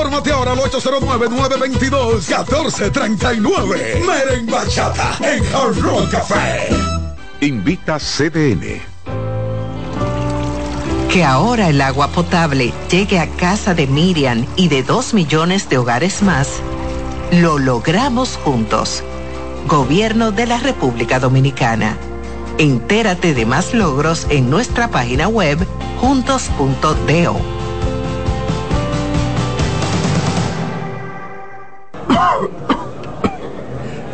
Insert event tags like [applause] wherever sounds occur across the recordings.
Infórmate ahora al 809-922-1439. Meren Bachata en Hard Rock Café. Invita CDN. Que ahora el agua potable llegue a casa de Miriam y de dos millones de hogares más, lo logramos juntos. Gobierno de la República Dominicana. Entérate de más logros en nuestra página web juntos.do.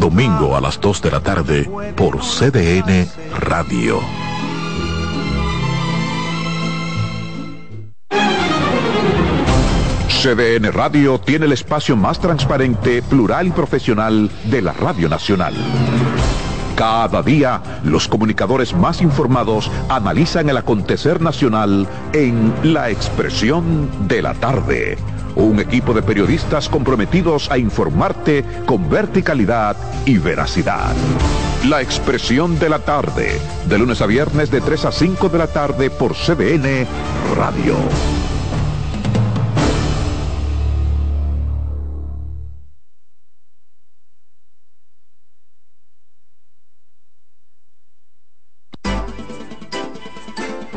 Domingo a las 2 de la tarde por CDN Radio. CDN Radio tiene el espacio más transparente, plural y profesional de la Radio Nacional. Cada día, los comunicadores más informados analizan el acontecer nacional en La Expresión de la Tarde. Un equipo de periodistas comprometidos a informarte con verticalidad y veracidad. La Expresión de la Tarde, de lunes a viernes de 3 a 5 de la tarde por CDN Radio.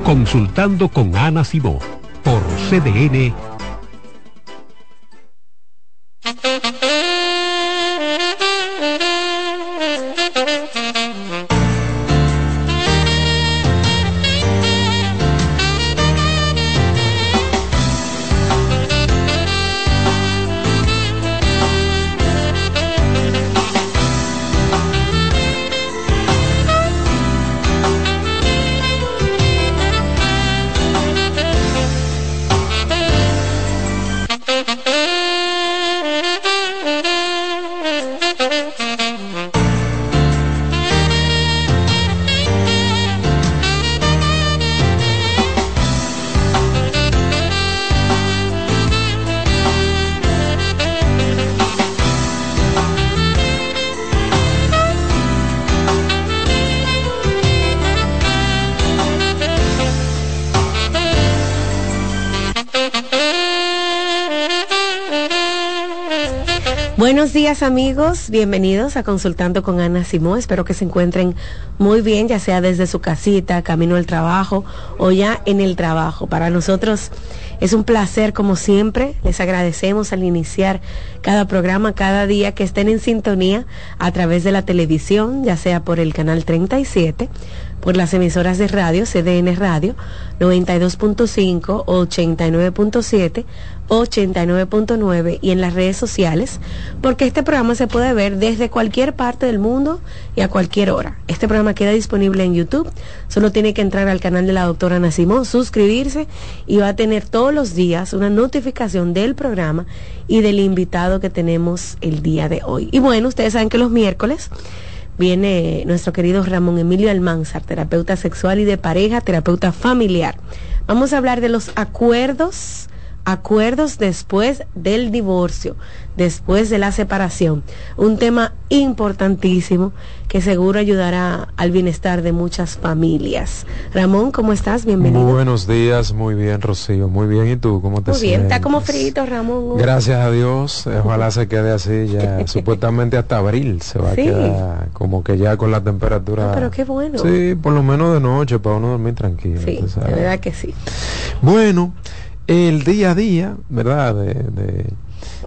Consultando con Ana Simó por CDN. Amigos, bienvenidos a Consultando con Ana Simó. Espero que se encuentren muy bien, ya sea desde su casita, camino al trabajo o ya en el trabajo. Para nosotros es un placer como siempre. Les agradecemos al iniciar cada programa, cada día que estén en sintonía a través de la televisión, ya sea por el canal 37 por las emisoras de radio, CDN Radio 92.5, 89.7, 89.9 y en las redes sociales, porque este programa se puede ver desde cualquier parte del mundo y a cualquier hora. Este programa queda disponible en YouTube, solo tiene que entrar al canal de la doctora Ana Simón, suscribirse y va a tener todos los días una notificación del programa y del invitado que tenemos el día de hoy. Y bueno, ustedes saben que los miércoles viene nuestro querido Ramón Emilio Almanzar, terapeuta sexual y de pareja, terapeuta familiar. Vamos a hablar de los acuerdos acuerdos después del divorcio, después de la separación. Un tema importantísimo que seguro ayudará al bienestar de muchas familias. Ramón, ¿cómo estás? Bienvenido. buenos días, muy bien, Rocío. Muy bien, ¿y tú? ¿Cómo te sientes? Muy bien, está como frito, Ramón. Gracias a Dios, ojalá se quede así ya. [laughs] Supuestamente hasta abril se va a quedar como que ya con la temperatura. pero qué bueno. Sí, por lo menos de noche para uno dormir tranquilo. Sí, de verdad que sí. Bueno, el día a día, ¿verdad? De,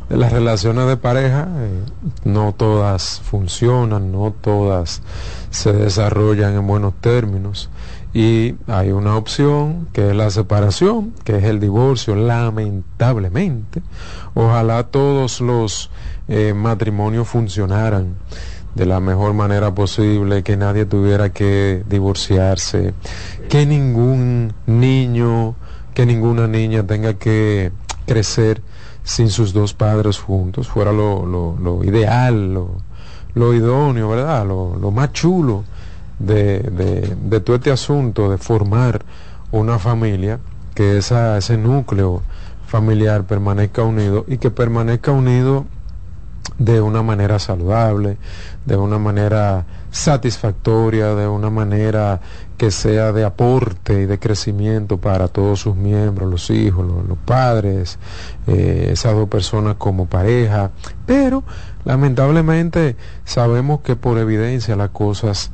las relaciones de pareja, eh, no todas funcionan, no todas se desarrollan en buenos términos. Y hay una opción que es la separación, que es el divorcio, lamentablemente. Ojalá todos los eh, matrimonios funcionaran de la mejor manera posible, que nadie tuviera que divorciarse, que ningún niño que ninguna niña tenga que crecer sin sus dos padres juntos, fuera lo, lo, ideal, lo, lo, idóneo, ¿verdad? Lo, más chulo de, de, todo este asunto de formar una familia, que esa, ese núcleo familiar permanezca unido y que permanezca unido de una manera saludable, de una manera satisfactoria, de una manera que sea de aporte y de crecimiento para todos sus miembros, los hijos, los, padres, eh, esas dos personas como pareja. Pero lamentablemente sabemos que por evidencia las cosas,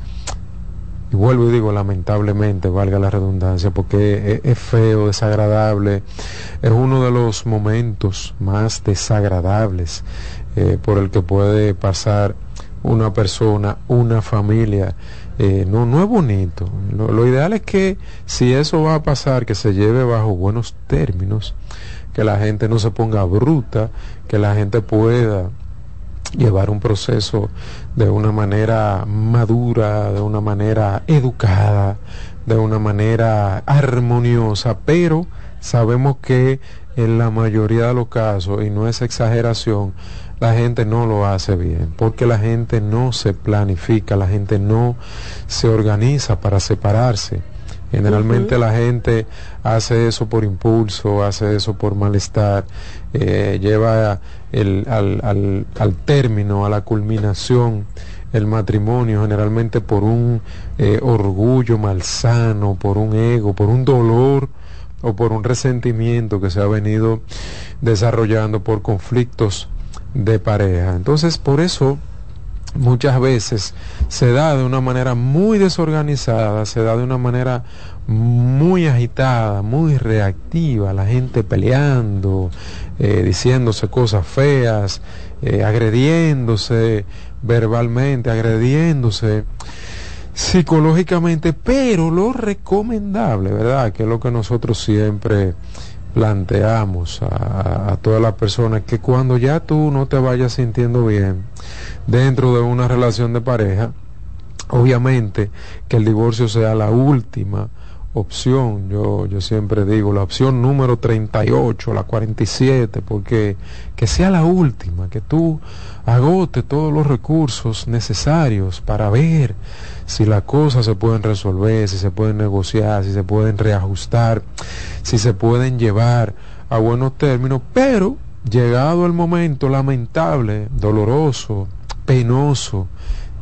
y vuelvo y digo lamentablemente, valga la redundancia, porque es, es feo, desagradable, es uno de los momentos más desagradables eh, por el que puede pasar una persona, una familia. Eh, no, no es bonito. Lo, ideal es que si eso va a pasar, que se lleve bajo buenos términos, que la gente no se ponga bruta, que la gente pueda llevar un proceso de una manera madura, de una manera educada, de una manera armoniosa, pero sabemos que en la mayoría de los casos, y no es exageración, la gente no lo hace bien, porque la gente no se planifica, la gente no se organiza para separarse. Generalmente la gente hace eso por impulso, hace eso por malestar, eh, lleva el, al, al, al, término, a la culminación el matrimonio, generalmente por un eh, orgullo malsano, por un ego, por un dolor o por un resentimiento que se ha venido desarrollando por conflictos de pareja. Entonces, por eso muchas veces se da de una manera muy desorganizada, se da de una manera muy agitada, muy reactiva, la gente peleando, eh, diciéndose cosas feas, eh, agrediéndose verbalmente, agrediéndose psicológicamente, pero lo recomendable, ¿verdad? Que es lo que nosotros siempre planteamos a, todas las personas que cuando ya tú no te vayas sintiendo bien dentro de una relación de pareja, obviamente que el divorcio sea la última opción, yo, yo siempre digo, la opción número 38, la 47, porque que sea la última, que tú agote todos los recursos necesarios para ver si las cosas se pueden resolver, si se pueden negociar, si se pueden reajustar, si se pueden llevar a buenos términos, pero llegado el momento lamentable, doloroso, penoso,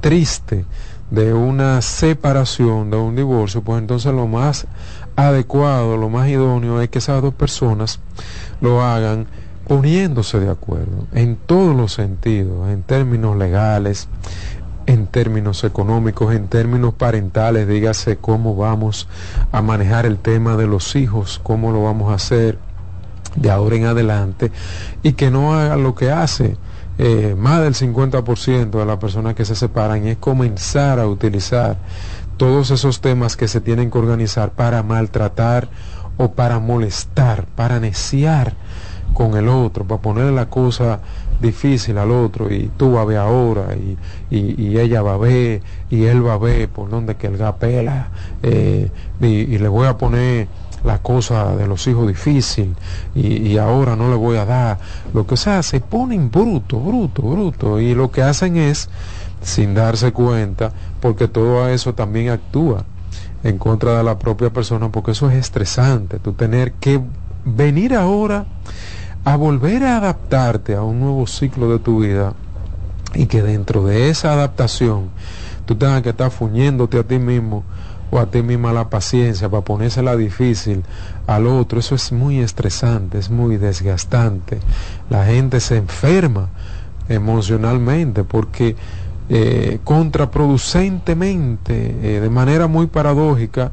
triste de una separación, de un divorcio, pues entonces lo más adecuado, lo más idóneo es que esas dos personas lo hagan poniéndose de acuerdo en todos los sentidos, en términos legales, en términos económicos, en términos parentales, dígase cómo vamos a manejar el tema de los hijos, cómo lo vamos a hacer de ahora en adelante, y que no haga lo que hace eh, más del 50% de las personas que se separan, es comenzar a utilizar todos esos temas que se tienen que organizar para maltratar o para molestar, para neciar con el otro, para ponerle la cosa difícil al otro y tú vas a ver ahora y, y, ella va a ver y él va a ver por donde que el gapela eh, y, le voy a poner la cosa de los hijos difícil y, ahora no le voy a dar. Lo que sea se ponen bruto bruto bruto y lo que hacen es sin darse cuenta porque todo eso también actúa en contra de la propia persona porque eso es estresante tú tener que venir ahora a volver a adaptarte a un nuevo ciclo de tu vida y que dentro de esa adaptación tú tengas que estar fuñéndote a ti mismo o a ti misma la paciencia para ponérsela difícil al otro, eso es muy estresante, es muy desgastante. La gente se enferma emocionalmente porque eh, contraproducentemente, eh, de manera muy paradójica,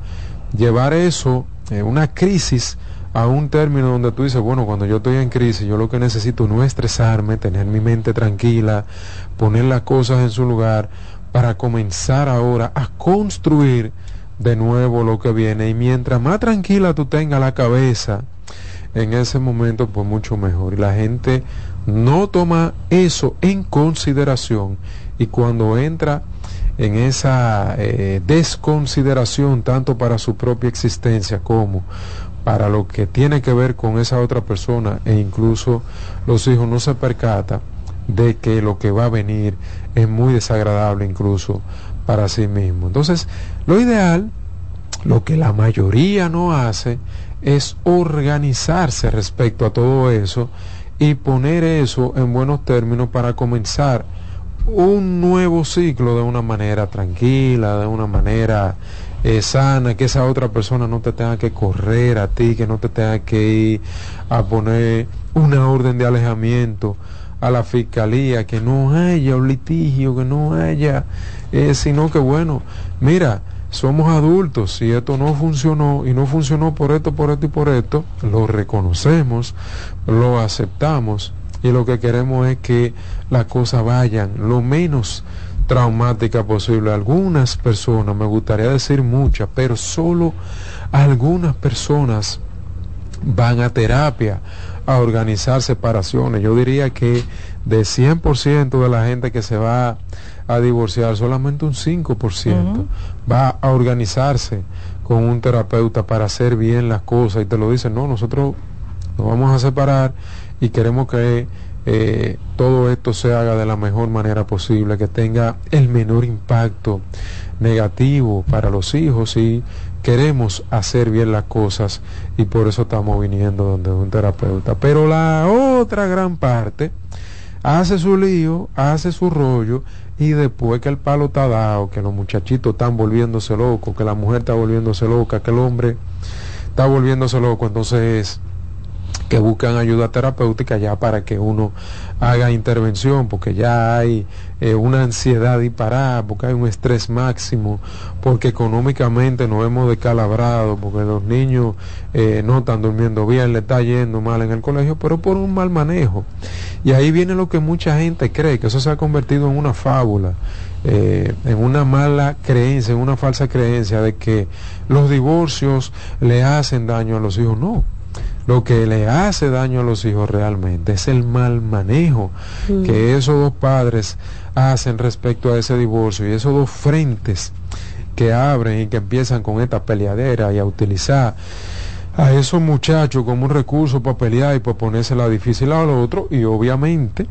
llevar eso, eh, una crisis, a un término donde tú dices, bueno, cuando yo estoy en crisis, yo lo que necesito no es estresarme, tener mi mente tranquila, poner las cosas en su lugar para comenzar ahora a construir de nuevo lo que viene. Y mientras más tranquila tú tengas la cabeza en ese momento, pues mucho mejor. Y la gente no toma eso en consideración y cuando entra en esa eh, desconsideración tanto para su propia existencia como para lo que tiene que ver con esa otra persona e incluso los hijos no se percata de que lo que va a venir es muy desagradable incluso para sí mismo. Entonces, lo ideal, lo que la mayoría no hace, es organizarse respecto a todo eso y poner eso en buenos términos para comenzar un nuevo ciclo de una manera tranquila, de una manera eh, sana, que esa otra persona no te tenga que correr a ti, que no te tenga que ir a poner una orden de alejamiento a la fiscalía, que no haya un litigio, que no haya, eh, sino que bueno, mira, somos adultos, si esto no funcionó y no funcionó por esto, por esto y por esto, lo reconocemos, lo aceptamos y lo que queremos es que las cosas vayan lo menos traumática posible. Algunas personas, me gustaría decir muchas, pero solo algunas personas van a terapia a organizar separaciones. Yo diría que de 100% de la gente que se va a divorciar, solamente un 5% va a organizarse con un terapeuta para hacer bien las cosas y te lo dicen, no, nosotros nos vamos a separar y queremos que eh, todo esto se haga de la mejor manera posible, que tenga el menor impacto negativo para los hijos y queremos hacer bien las cosas y por eso estamos viniendo donde un terapeuta. Pero la otra gran parte hace su lío, hace su rollo y después que el palo está dado, que los muchachitos están volviéndose locos, que la mujer está volviéndose loca, que el hombre está volviéndose loco, entonces que buscan ayuda terapéutica ya para que uno haga intervención, porque ya hay eh, una ansiedad disparada, porque hay un estrés máximo, porque económicamente nos hemos descalabrado, porque los niños eh, no están durmiendo bien, le está yendo mal en el colegio, pero por un mal manejo. Y ahí viene lo que mucha gente cree, que eso se ha convertido en una fábula. Eh, en una mala creencia, en una falsa creencia de que los divorcios le hacen daño a los hijos. No, lo que le hace daño a los hijos realmente es el mal manejo mm. que esos dos padres hacen respecto a ese divorcio y esos dos frentes que abren y que empiezan con esta peleadera y a utilizar a esos muchachos como un recurso para pelear y para ponerse la difícil al otro y obviamente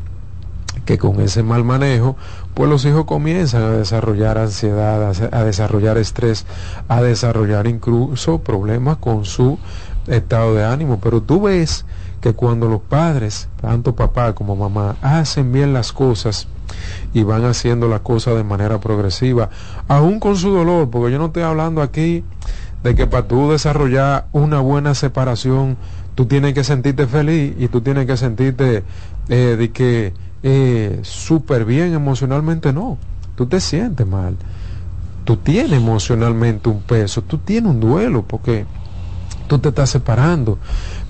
que con ese mal manejo, pues los hijos comienzan a desarrollar ansiedad, a, desarrollar estrés, a desarrollar incluso problemas con su estado de ánimo, pero tú ves que cuando los padres, tanto papá como mamá, hacen bien las cosas y van haciendo las cosas de manera progresiva, aún con su dolor, porque yo no estoy hablando aquí de que para tú desarrollar una buena separación, tú tienes que sentirte feliz y tú tienes que sentirte eh, de que eh, súper bien emocionalmente, no, tú te sientes mal, tú tienes emocionalmente un peso, tú tienes un duelo, porque tú te estás separando.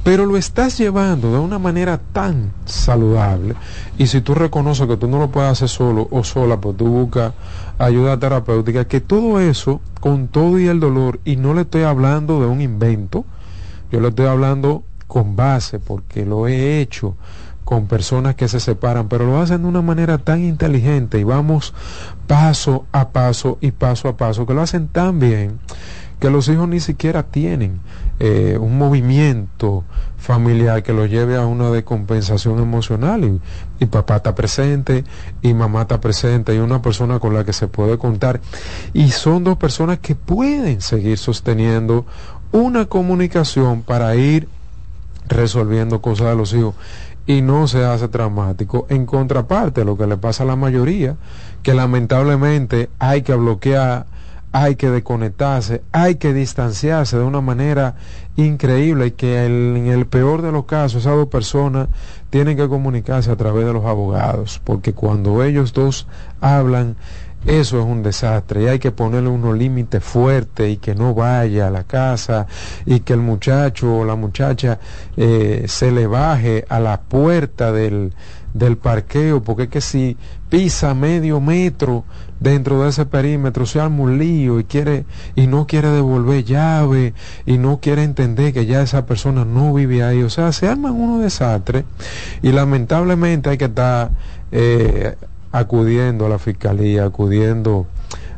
pero lo estás llevando de una manera tan saludable y si tú reconoces que tú no lo puedes hacer solo o sola, pues tú buscas ayuda terapéutica, que todo eso, con todo y el dolor, y no le estoy hablando de un invento, yo le estoy hablando con base, porque lo he hecho con personas que se separan, pero lo hacen de una manera tan inteligente y vamos paso a paso y paso a paso, que lo hacen tan bien que los hijos ni siquiera tienen eh, un movimiento familiar que lo lleve a una decompensación emocional. Y, y, papá está presente y mamá está presente y una persona con la que se puede contar. Y son dos personas que pueden seguir sosteniendo una comunicación para ir resolviendo cosas de los hijos. Y no se hace traumático. En contraparte, lo que le pasa a la mayoría, que lamentablemente hay que bloquear, hay que desconectarse, hay que distanciarse de una manera increíble y que en el peor de los casos esas dos personas tienen que comunicarse a través de los abogados, porque cuando ellos dos hablan, eso es un desastre. Y hay que ponerle unos límites fuertes y que no vaya a la casa y que el muchacho o la muchacha eh, se le baje a la puerta del, del parqueo, porque es que si pisa medio metro dentro de ese perímetro se arma un lío y quiere y no quiere devolver llave y no quiere entender que ya esa persona no vive ahí, o sea, se arman unos desastres y lamentablemente hay que estar eh, acudiendo a la fiscalía, acudiendo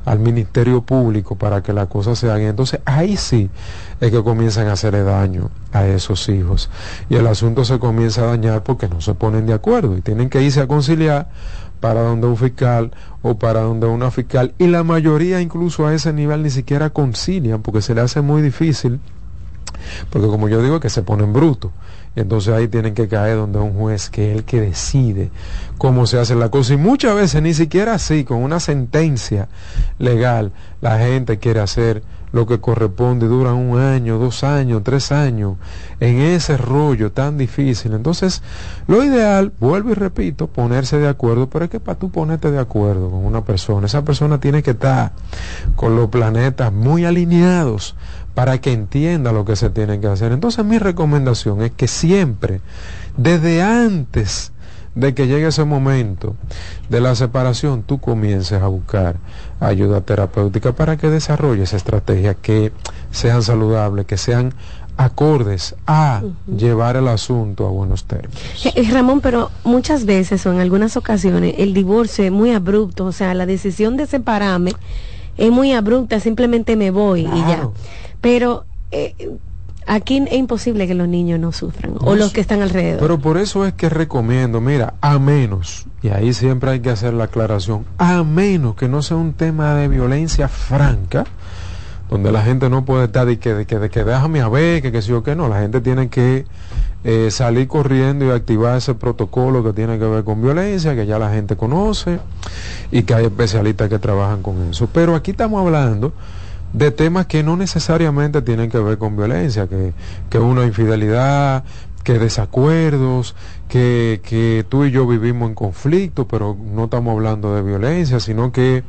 al Ministerio Público para que la cosa se haga. Entonces ahí sí es que comienzan a hacerle daño a esos hijos. Y el asunto se comienza a dañar porque no se ponen de acuerdo y tienen que irse a conciliar para donde un fiscal o para donde una fiscal. Y la mayoría incluso a ese nivel ni siquiera concilian porque se le hace muy difícil. Porque como yo digo, que se ponen brutos. Entonces ahí tienen que caer donde un juez que es el que decide cómo se hace la cosa. Y muchas veces ni siquiera así, con una sentencia legal, la gente quiere hacer lo que corresponde, dura un año, dos años, tres años, en ese rollo tan difícil. Entonces, lo ideal, vuelvo y repito, ponerse de acuerdo, pero es que para tú ponerte de acuerdo con una persona, esa persona tiene que estar con los planetas muy alineados para que entienda lo que se tiene que hacer. Entonces mi recomendación es que siempre, desde antes de que llegue ese momento de la separación, tú comiences a buscar ayuda terapéutica para que desarrolles estrategias que sean saludables, que sean acordes a llevar el asunto a buenos términos. Eh, eh, Ramón, pero muchas veces o en algunas ocasiones el divorcio es muy abrupto, o sea, la decisión de separarme es muy abrupta, simplemente me voy y ya. Pero eh, aquí es imposible que los niños no sufran o los que están alrededor. Pero por eso es que recomiendo, mira, a menos, y ahí siempre hay que hacer la aclaración, a menos que no sea un tema de violencia franca, donde la gente no puede estar de que, de que, de que déjame a ver, que, que sí o que no, la gente tiene que eh, salir corriendo y activar ese protocolo que tiene que ver con violencia, que ya la gente conoce y que hay especialistas que trabajan con eso. Pero aquí estamos hablando de temas que no necesariamente tienen que ver con violencia, que, que una infidelidad, que desacuerdos, que, que tú y yo vivimos en conflicto, pero no estamos hablando de violencia, sino que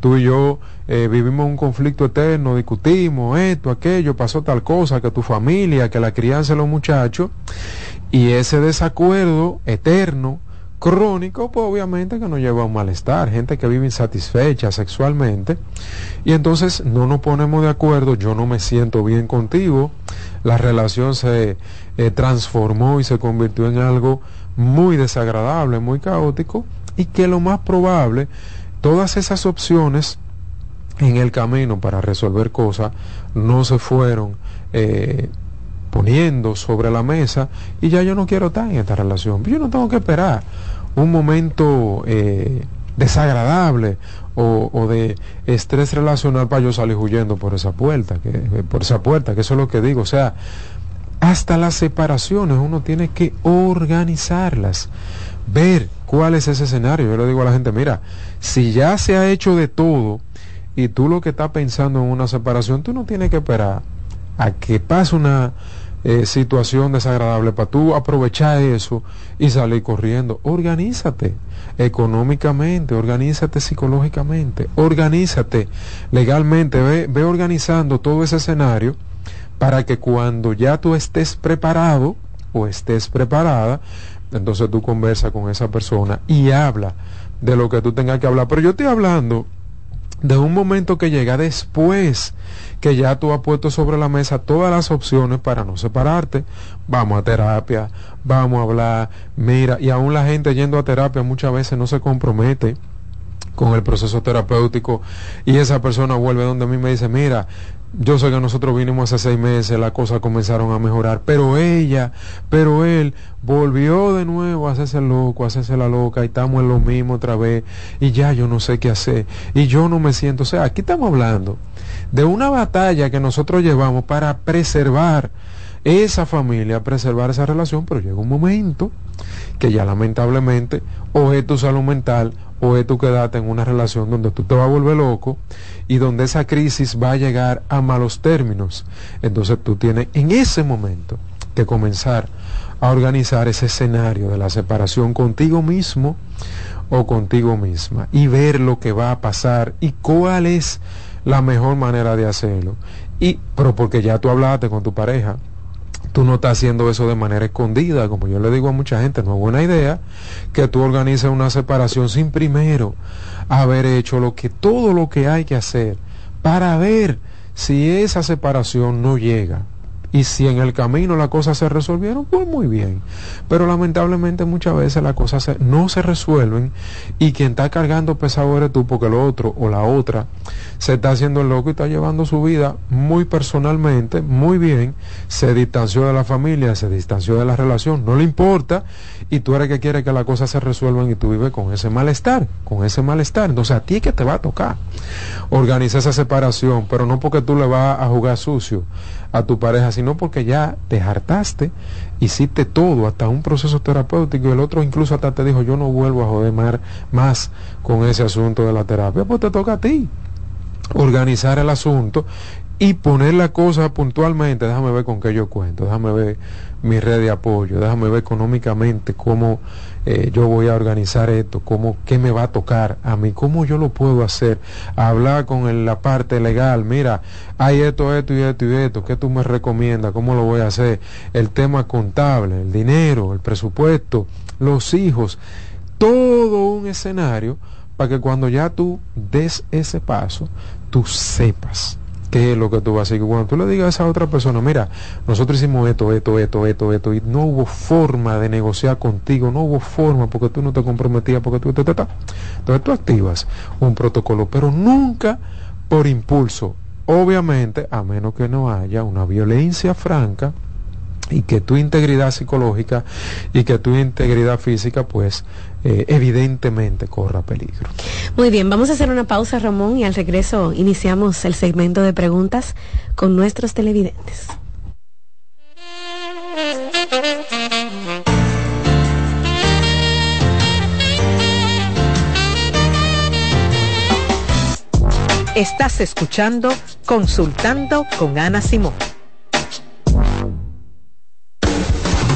tú y yo eh, vivimos un conflicto eterno, discutimos esto, aquello, pasó tal cosa, que tu familia, que la crianza de los muchachos, y ese desacuerdo eterno, crónico, pues obviamente que nos lleva a un malestar, gente que vive insatisfecha sexualmente, y entonces no nos ponemos de acuerdo, yo no me siento bien contigo, la relación se eh, transformó y se convirtió en algo muy desagradable, muy caótico, y que lo más probable, todas esas opciones en el camino para resolver cosas no se fueron eh, poniendo sobre la mesa y ya yo no quiero estar en esta relación. Yo no tengo que esperar un momento eh, desagradable o, de estrés relacional para yo salir huyendo por esa puerta, que, eh, por esa puerta, que eso es lo que digo. O sea, hasta las separaciones uno tiene que organizarlas, ver cuál es ese escenario. Yo le digo a la gente, mira, si ya se ha hecho de todo y tú lo que estás pensando en una separación, tú no tienes que esperar a que pase una eh, situación desagradable para tú aprovechar eso y salir corriendo. Organízate económicamente, organízate psicológicamente, organízate legalmente, ve, ve organizando todo ese escenario para que cuando ya tú estés preparado o estés preparada, entonces tú conversas con esa persona y habla de lo que tú tengas que hablar. Pero yo estoy hablando de un momento que llega después que ya tú has puesto sobre la mesa todas las opciones para no separarte. Vamos a terapia, vamos a hablar, mira, y aún la gente yendo a terapia muchas veces no se compromete con el proceso terapéutico y esa persona vuelve donde a mí me dice, mira, yo sé que nosotros vinimos hace seis meses, las cosas comenzaron a mejorar, pero ella, pero él volvió de nuevo a hacerse loco, a hacerse la loca y estamos en lo mismo otra vez y ya yo no sé qué hacer y yo no me siento, o sea, aquí estamos hablando de una batalla que nosotros llevamos para preservar esa familia, preservar esa relación, pero llega un momento que ya lamentablemente o es tu salud mental o es tu quedarte en una relación donde tú te vas a volver loco y donde esa crisis va a llegar a malos términos. Entonces tú tienes en ese momento que comenzar a organizar ese escenario de la separación contigo mismo o contigo misma y ver lo que va a pasar y cuál es la mejor manera de hacerlo. Y, pero porque ya tú hablaste con tu pareja, tú no estás haciendo eso de manera escondida, como yo le digo a mucha gente, no es buena idea que tú organices una separación sin primero haber hecho lo que todo lo que hay que hacer para ver si esa separación no llega y si en el camino las cosas se resolvieron, pues muy bien. Pero lamentablemente muchas veces las cosas no se resuelven y quien está cargando pesado eres tú porque el otro o la otra se está haciendo el loco y está llevando su vida muy personalmente, muy bien, se distanció de la familia, se distanció de la relación, no le importa y tú eres que quiere que las cosas se resuelvan y tú vives con ese malestar, con ese malestar. Entonces a ti que te va a tocar organizar esa separación, pero no porque tú le vas a jugar sucio a tu pareja, sino porque ya te hartaste, hiciste todo, hasta un proceso terapéutico, y el otro incluso hasta te dijo, yo no vuelvo a joder más con ese asunto de la terapia, pues te toca a ti organizar el asunto y poner la cosa puntualmente, déjame ver con qué yo cuento, déjame ver mi red de apoyo, déjame ver económicamente cómo eh, yo voy a organizar esto, cómo, qué me va a tocar a mí, cómo yo lo puedo hacer, hablar con la parte legal, mira, hay esto, esto y esto y esto, ¿qué tú me recomiendas? ¿Cómo lo voy a hacer? El tema contable, el dinero, el presupuesto, los hijos, todo un escenario para que cuando ya tú des ese paso, tú sepas qué es lo que tú vas a hacer. Cuando tú le digas a esa otra persona, mira, nosotros hicimos esto, esto, esto, esto, esto, y no hubo forma de negociar contigo, no hubo forma porque tú no te comprometías, porque tú, te, te, entonces tú activas un protocolo, pero nunca por impulso. Obviamente, a menos que no haya una violencia franca, y que tu integridad psicológica y que tu integridad física pues eh, evidentemente corra peligro. Muy bien, vamos a hacer una pausa Ramón y al regreso iniciamos el segmento de preguntas con nuestros televidentes. Estás escuchando Consultando con Ana Simón.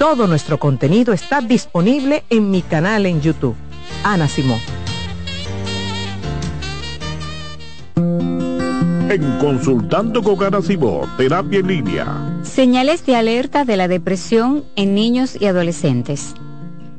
Todo nuestro contenido está disponible en mi canal en YouTube. Ana Simón. En Consultando con Ana Simón, terapia en línea. Señales de alerta de la depresión en niños y adolescentes.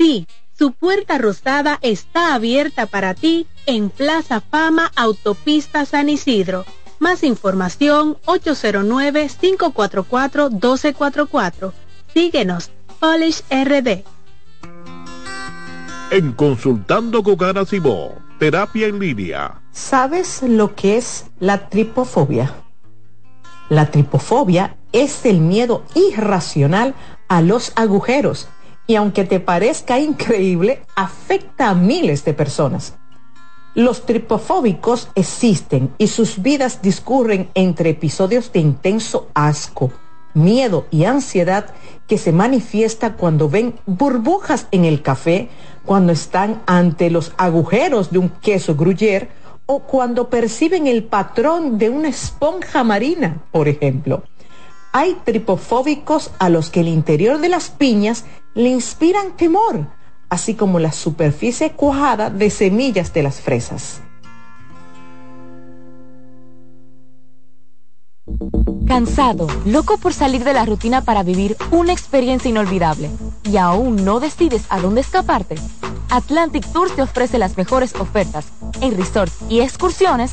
Sí, su puerta rosada está abierta para ti en Plaza Fama Autopista San Isidro. Más información 809-544-1244. Síguenos, Polish RD. En Consultando con Ana terapia en línea. ¿Sabes lo que es la tripofobia? La tripofobia es el miedo irracional a los agujeros y aunque te parezca increíble, afecta a miles de personas. Los tripofóbicos existen y sus vidas discurren entre episodios de intenso asco, miedo y ansiedad que se manifiesta cuando ven burbujas en el café, cuando están ante los agujeros de un queso gruyere o cuando perciben el patrón de una esponja marina, por ejemplo. Hay tripofóbicos a los que el interior de las piñas le inspiran temor, así como la superficie cuajada de semillas de las fresas. Cansado, loco por salir de la rutina para vivir una experiencia inolvidable y aún no decides a dónde escaparte. Atlantic Tours te ofrece las mejores ofertas en resorts y excursiones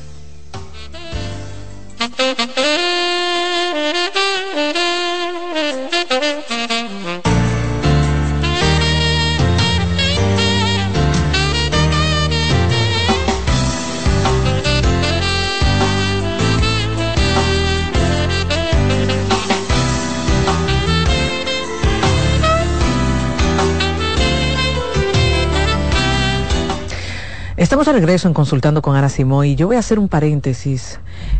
Estamos de regreso en Consultando con Ana Simón y yo voy a hacer un paréntesis.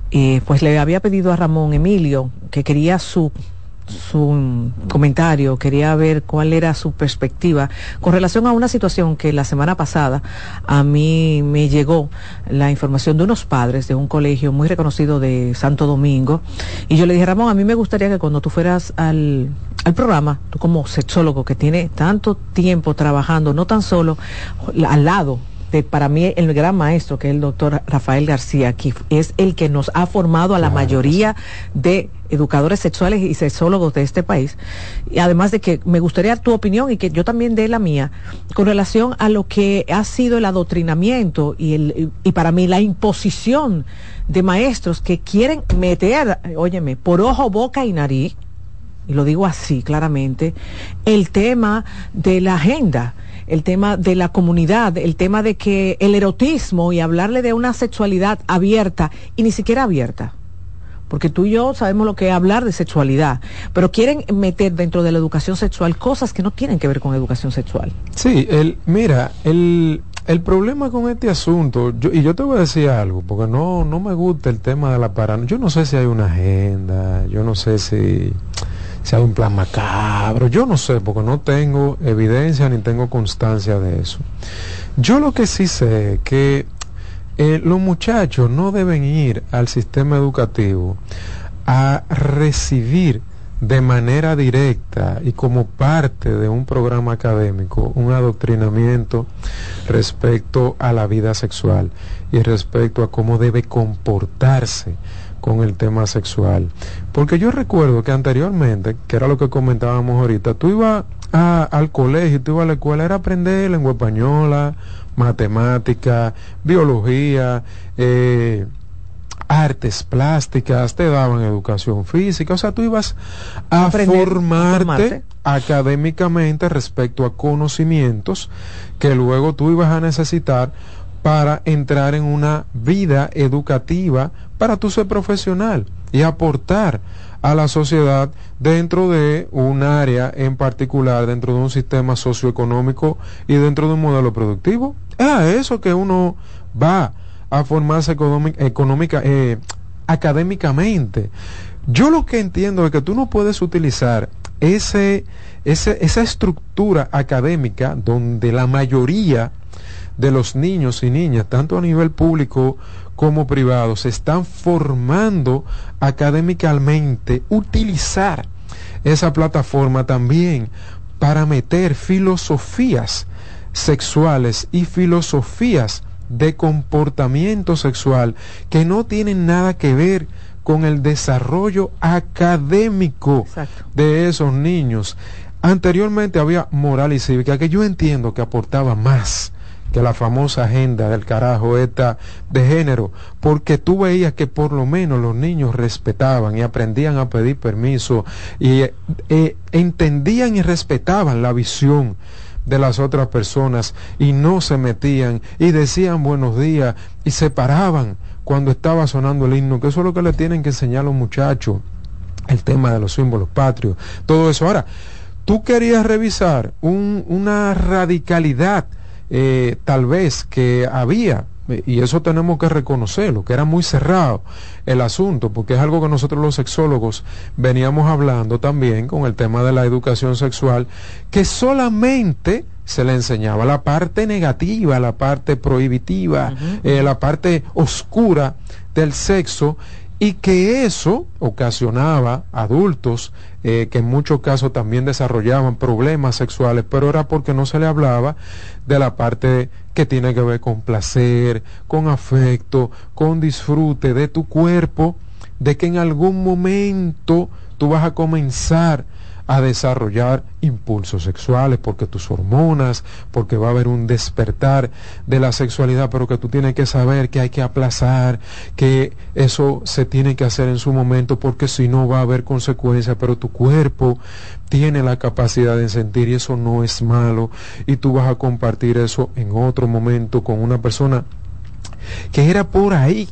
Eh, pues le había pedido a Ramón Emilio que quería su su comentario, quería ver cuál era su perspectiva con relación a una situación que la semana pasada a mí me llegó la información de unos padres de un colegio muy reconocido de Santo Domingo y yo le dije, Ramón, a mí me gustaría que cuando tú fueras al, al programa, tú como sexólogo que tiene tanto tiempo trabajando, no tan solo al lado para mí el gran maestro, que es el doctor Rafael García, que es el que nos ha formado a la mayoría de educadores sexuales y sexólogos de este país. Y además de que me gustaría tu opinión y que yo también dé la mía con relación a lo que ha sido el adoctrinamiento y, el, y para mí la imposición de maestros que quieren meter, óyeme, por ojo, boca y nariz, y lo digo así claramente, el tema de la agenda el tema de la comunidad, el tema de que el erotismo y hablarle de una sexualidad abierta y ni siquiera abierta, porque tú y yo sabemos lo que es hablar de sexualidad, pero quieren meter dentro de la educación sexual cosas que no tienen que ver con educación sexual. Sí, el, mira, el, el problema con este asunto, yo, y yo te voy a decir algo, porque no, no me gusta el tema de la paranoia. Yo no sé si hay una agenda, yo no sé si, hay un plan macabro, yo no sé, porque no tengo evidencia ni tengo constancia de eso. Yo lo que sí sé es que eh, los muchachos no deben ir al sistema educativo a recibir de manera directa y como parte de un programa académico un adoctrinamiento respecto a la vida sexual y respecto a cómo debe comportarse con el tema sexual. Porque yo recuerdo que anteriormente, que era lo que comentábamos ahorita, tú ibas al colegio, tú ibas a la escuela, era aprender lengua española, matemática, biología, eh, artes plásticas, te daban educación física, o sea, tú ibas a formarte, académicamente respecto a conocimientos que luego tú ibas a necesitar para entrar en una vida educativa para tu ser profesional y aportar a la sociedad dentro de un área en particular, dentro de un sistema socioeconómico y dentro de un modelo productivo. Es a eso que uno va a formarse económica, eh, académicamente. Yo lo que entiendo es que tú no puedes utilizar ese, esa estructura académica donde la mayoría de los niños y niñas, tanto a nivel público como privado, se están formando académicamente, utilizar esa plataforma también para meter filosofías sexuales y filosofías de comportamiento sexual que no tienen nada que ver con el desarrollo académico de esos niños. Anteriormente había moral y cívica que yo entiendo que aportaba más que la famosa agenda del carajo esta de género, porque tú veías que por lo menos los niños respetaban y aprendían a pedir permiso y eh, entendían y respetaban la visión de las otras personas y no se metían y decían buenos días y se paraban cuando estaba sonando el himno, que eso es lo que le tienen que enseñar a los muchachos, el tema de los símbolos patrios, todo eso. Ahora, tú querías revisar una radicalidad eh, tal vez que había y eso tenemos que reconocerlo, que era muy cerrado el asunto, porque es algo que nosotros los sexólogos veníamos hablando también con el tema de la educación sexual, que solamente se le enseñaba la parte negativa, la parte prohibitiva, eh, la parte oscura del sexo y que eso ocasionaba adultos eh, que en muchos casos también desarrollaban problemas sexuales, pero era porque no se le hablaba de la parte que tiene que ver con placer, con afecto, con disfrute de tu cuerpo, de que en algún momento tú vas a comenzar a desarrollar impulsos sexuales, porque tus hormonas, porque va a haber un despertar de la sexualidad, pero que tú tienes que saber que hay que aplazar, que eso se tiene que hacer en su momento, porque si no va a haber consecuencias, pero tu cuerpo tiene la capacidad de sentir y eso no es malo, y tú vas a compartir eso en otro momento con una persona que era por ahí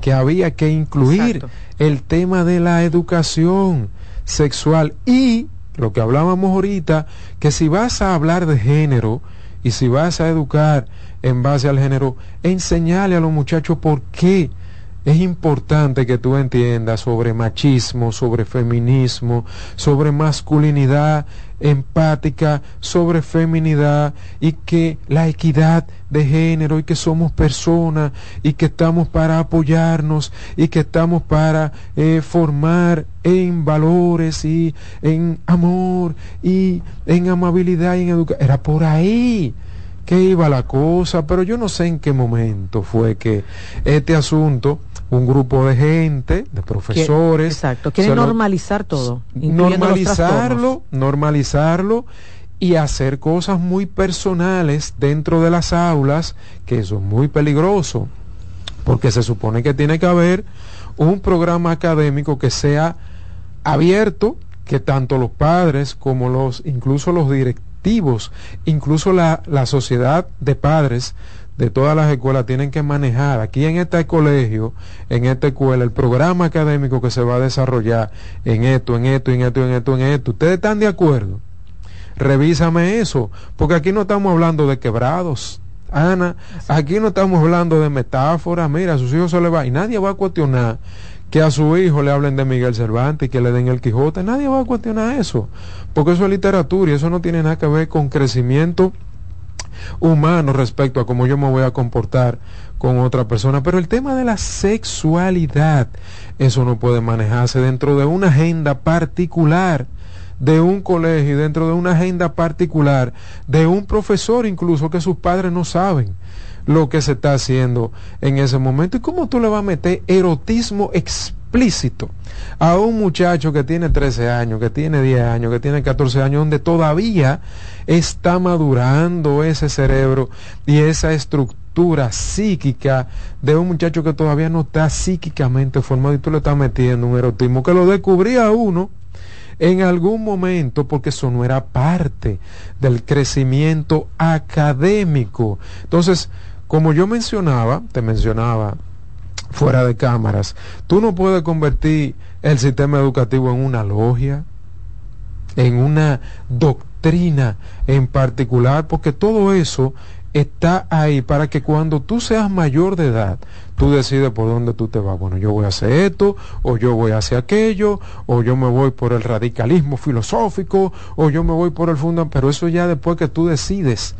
que había que incluir el tema de la educación sexual y lo que hablábamos ahorita, que si vas a hablar de género y si vas a educar en base al género, enseñale a los muchachos por qué es importante que tú entiendas sobre machismo, sobre feminismo, sobre masculinidad empática, sobre feminidad y que la equidad de género y que somos personas y que estamos para apoyarnos y que estamos para eh, formar en valores y en amor y en amabilidad y en educación. Era por ahí que iba la cosa, pero yo no sé en qué momento fue que este asunto un grupo de gente, de profesores. Exacto, quieren normalizar todo. Normalizarlo, normalizarlo y hacer cosas muy personales dentro de las aulas, que eso es muy peligroso, porque se supone que tiene que haber un programa académico que sea abierto, que tanto los padres como los, incluso los directivos, incluso la, la sociedad de padres, de todas las escuelas tienen que manejar aquí en este colegio, en esta escuela, el programa académico que se va a desarrollar en esto, en esto, en esto, en esto, en esto. ¿Ustedes están de acuerdo? Revísame eso, porque aquí no estamos hablando de quebrados. Ana, aquí no estamos hablando de metáforas, mira, a sus hijos se le va y nadie va a cuestionar que a su hijo le hablen de Miguel Cervantes y que le den el Quijote, nadie va a cuestionar eso, porque eso es literatura y eso no tiene nada que ver con crecimiento humano respecto a cómo yo me voy a comportar con otra persona. Pero el tema de la sexualidad, eso no puede manejarse dentro de una agenda particular de un colegio dentro de una agenda particular de un profesor incluso que sus padres no saben lo que se está haciendo en ese momento. ¿Y cómo tú le vas a meter erotismo explícito a un muchacho que tiene 13 años, que tiene 10 años, que tiene 14 años, donde todavía está madurando ese cerebro y esa estructura psíquica de un muchacho que todavía no está psíquicamente formado y tú le estás metiendo un erotismo que lo descubría uno en algún momento porque eso no era parte del crecimiento académico. Entonces, como yo mencionaba, te mencionaba fuera de cámaras, tú no puedes convertir el sistema educativo en una logia, en una doctrina en particular, porque todo eso está ahí para que cuando tú seas mayor de edad, tú decides por dónde tú te vas. Bueno, yo voy a hacer esto, o yo voy a hacer aquello, o yo me voy por el radicalismo filosófico, o yo me voy por el fundamento, pero eso ya después que tú decides,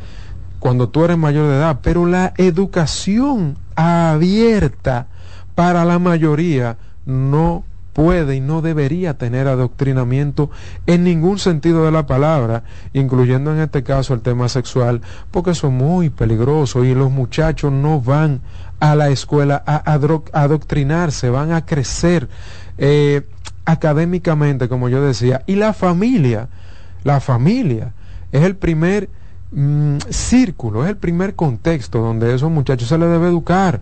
cuando tú eres mayor de edad. Pero la educación abierta para la mayoría no puede y no debería tener adoctrinamiento en ningún sentido de la palabra, incluyendo en este caso el tema sexual, porque eso es muy peligroso y los muchachos no van a la escuela a adoctrinarse, van a crecer eh, académicamente, como yo decía, y la familia, la familia es el primer mm, círculo, es el primer contexto donde esos muchachos se les debe educar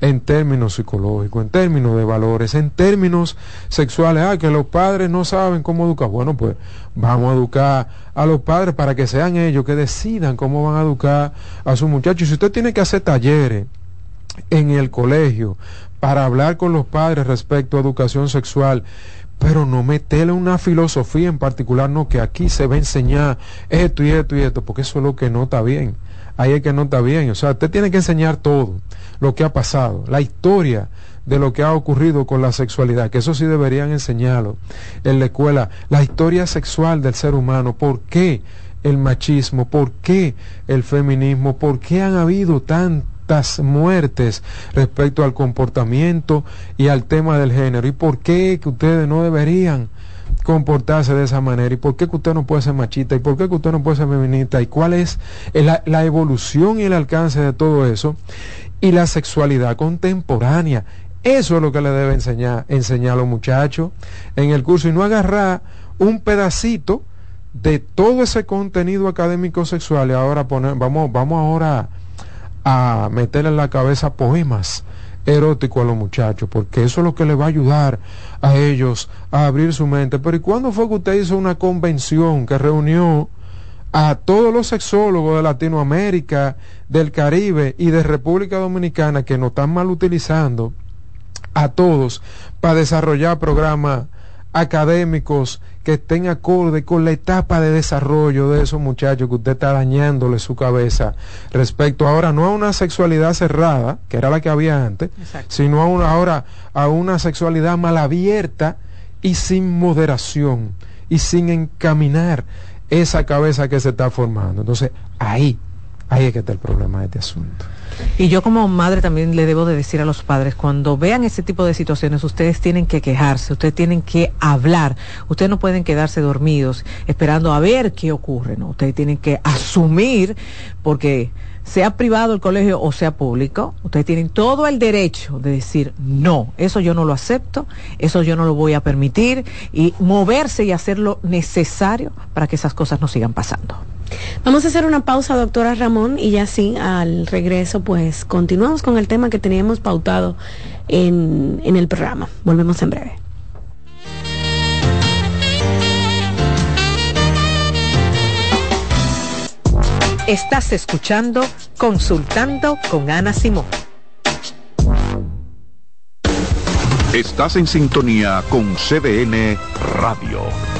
en términos psicológicos, en términos de valores, en términos sexuales. Ah, que los padres no saben cómo educar. Bueno, pues vamos a educar a los padres para que sean ellos que decidan cómo van a educar a sus muchachos. Si usted tiene que hacer talleres en el colegio para hablar con los padres respecto a educación sexual, pero no meterle una filosofía en particular, no, que aquí se va a enseñar esto y esto y esto, porque eso es lo que no está bien. Ahí es que no está bien. O sea, usted tiene que enseñar todo lo que ha pasado, la historia de lo que ha ocurrido con la sexualidad, que eso sí deberían enseñarlo en la escuela, la historia sexual del ser humano, por qué el machismo, por qué el feminismo, por qué han habido muertes respecto al comportamiento y al tema del género y por qué que ustedes no deberían comportarse de esa manera y por qué que usted no puede ser machista y por qué que usted no puede ser feminista y cuál es la, la evolución y el alcance de todo eso y la sexualidad contemporánea. Eso es lo que le debe enseñar, enseñar a los muchachos en el curso. Y no agarrar un pedacito de todo ese contenido académico sexual. Y ahora poner, vamos, vamos ahora a meterle en la cabeza poemas eróticos a los muchachos, porque eso es lo que le va a ayudar a ellos a abrir su mente. Pero ¿y cuándo fue que usted hizo una convención que reunió a todos los sexólogos de Latinoamérica, del Caribe y de República Dominicana que nos están mal utilizando, a todos, para desarrollar programas académicos que estén acorde con la etapa de desarrollo de esos muchachos que usted está dañándole su cabeza respecto ahora no a una sexualidad cerrada, que era la que había antes, sino ahora a una sexualidad mal abierta y sin moderación y sin encaminar esa cabeza que se está formando. Entonces, ahí, ahí es que está el problema de este asunto. Y yo como madre también le debo de decir a los padres, cuando vean ese tipo de situaciones, ustedes tienen que quejarse, ustedes tienen que hablar, ustedes no pueden quedarse dormidos esperando a ver qué ocurre, ¿no? Ustedes tienen que asumir, porque sea privado el colegio o sea público, ustedes tienen todo el derecho de decir, no, eso yo no lo acepto, eso yo no lo voy a permitir, y moverse y hacer lo necesario para que esas cosas no sigan pasando. Vamos a hacer una pausa, doctora Ramón, y ya sí, al regreso, pues continuamos con el tema que teníamos pautado en, en el programa. Volvemos en breve. Estás escuchando Consultando con Ana Simón. Estás en sintonía con CDN Radio.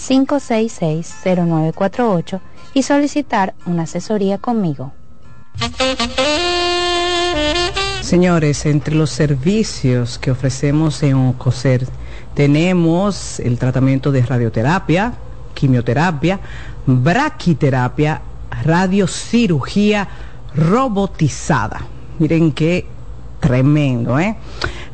809-566-0948 y solicitar una asesoría conmigo. Señores, entre los servicios que ofrecemos en OCOSER tenemos el tratamiento de radioterapia, quimioterapia, braquiterapia, radiocirugía robotizada. Miren qué tremendo, ¿eh?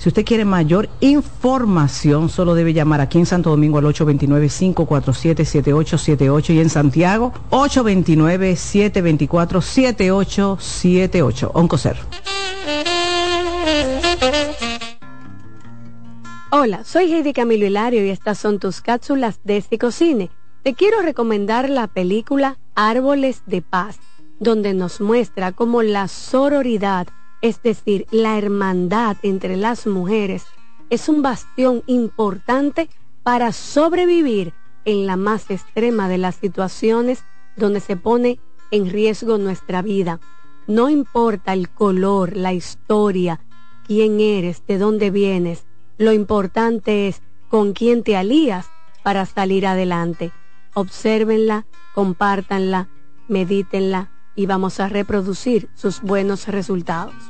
Si usted quiere mayor información, solo debe llamar aquí en Santo Domingo al 829-547-7878 y en Santiago 829-724-7878. Oncocer. Hola, soy Heidi Camilo Hilario y estas son tus cápsulas de Cine. Te quiero recomendar la película Árboles de Paz, donde nos muestra cómo la sororidad, es decir, la hermandad entre las mujeres, es un bastión importante para sobrevivir en la más extrema de las situaciones donde se pone en riesgo nuestra vida. No importa el color, la historia, quién eres, de dónde vienes, lo importante es con quién te alías para salir adelante. Obsérvenla, compártanla, medítenla y vamos a reproducir sus buenos resultados.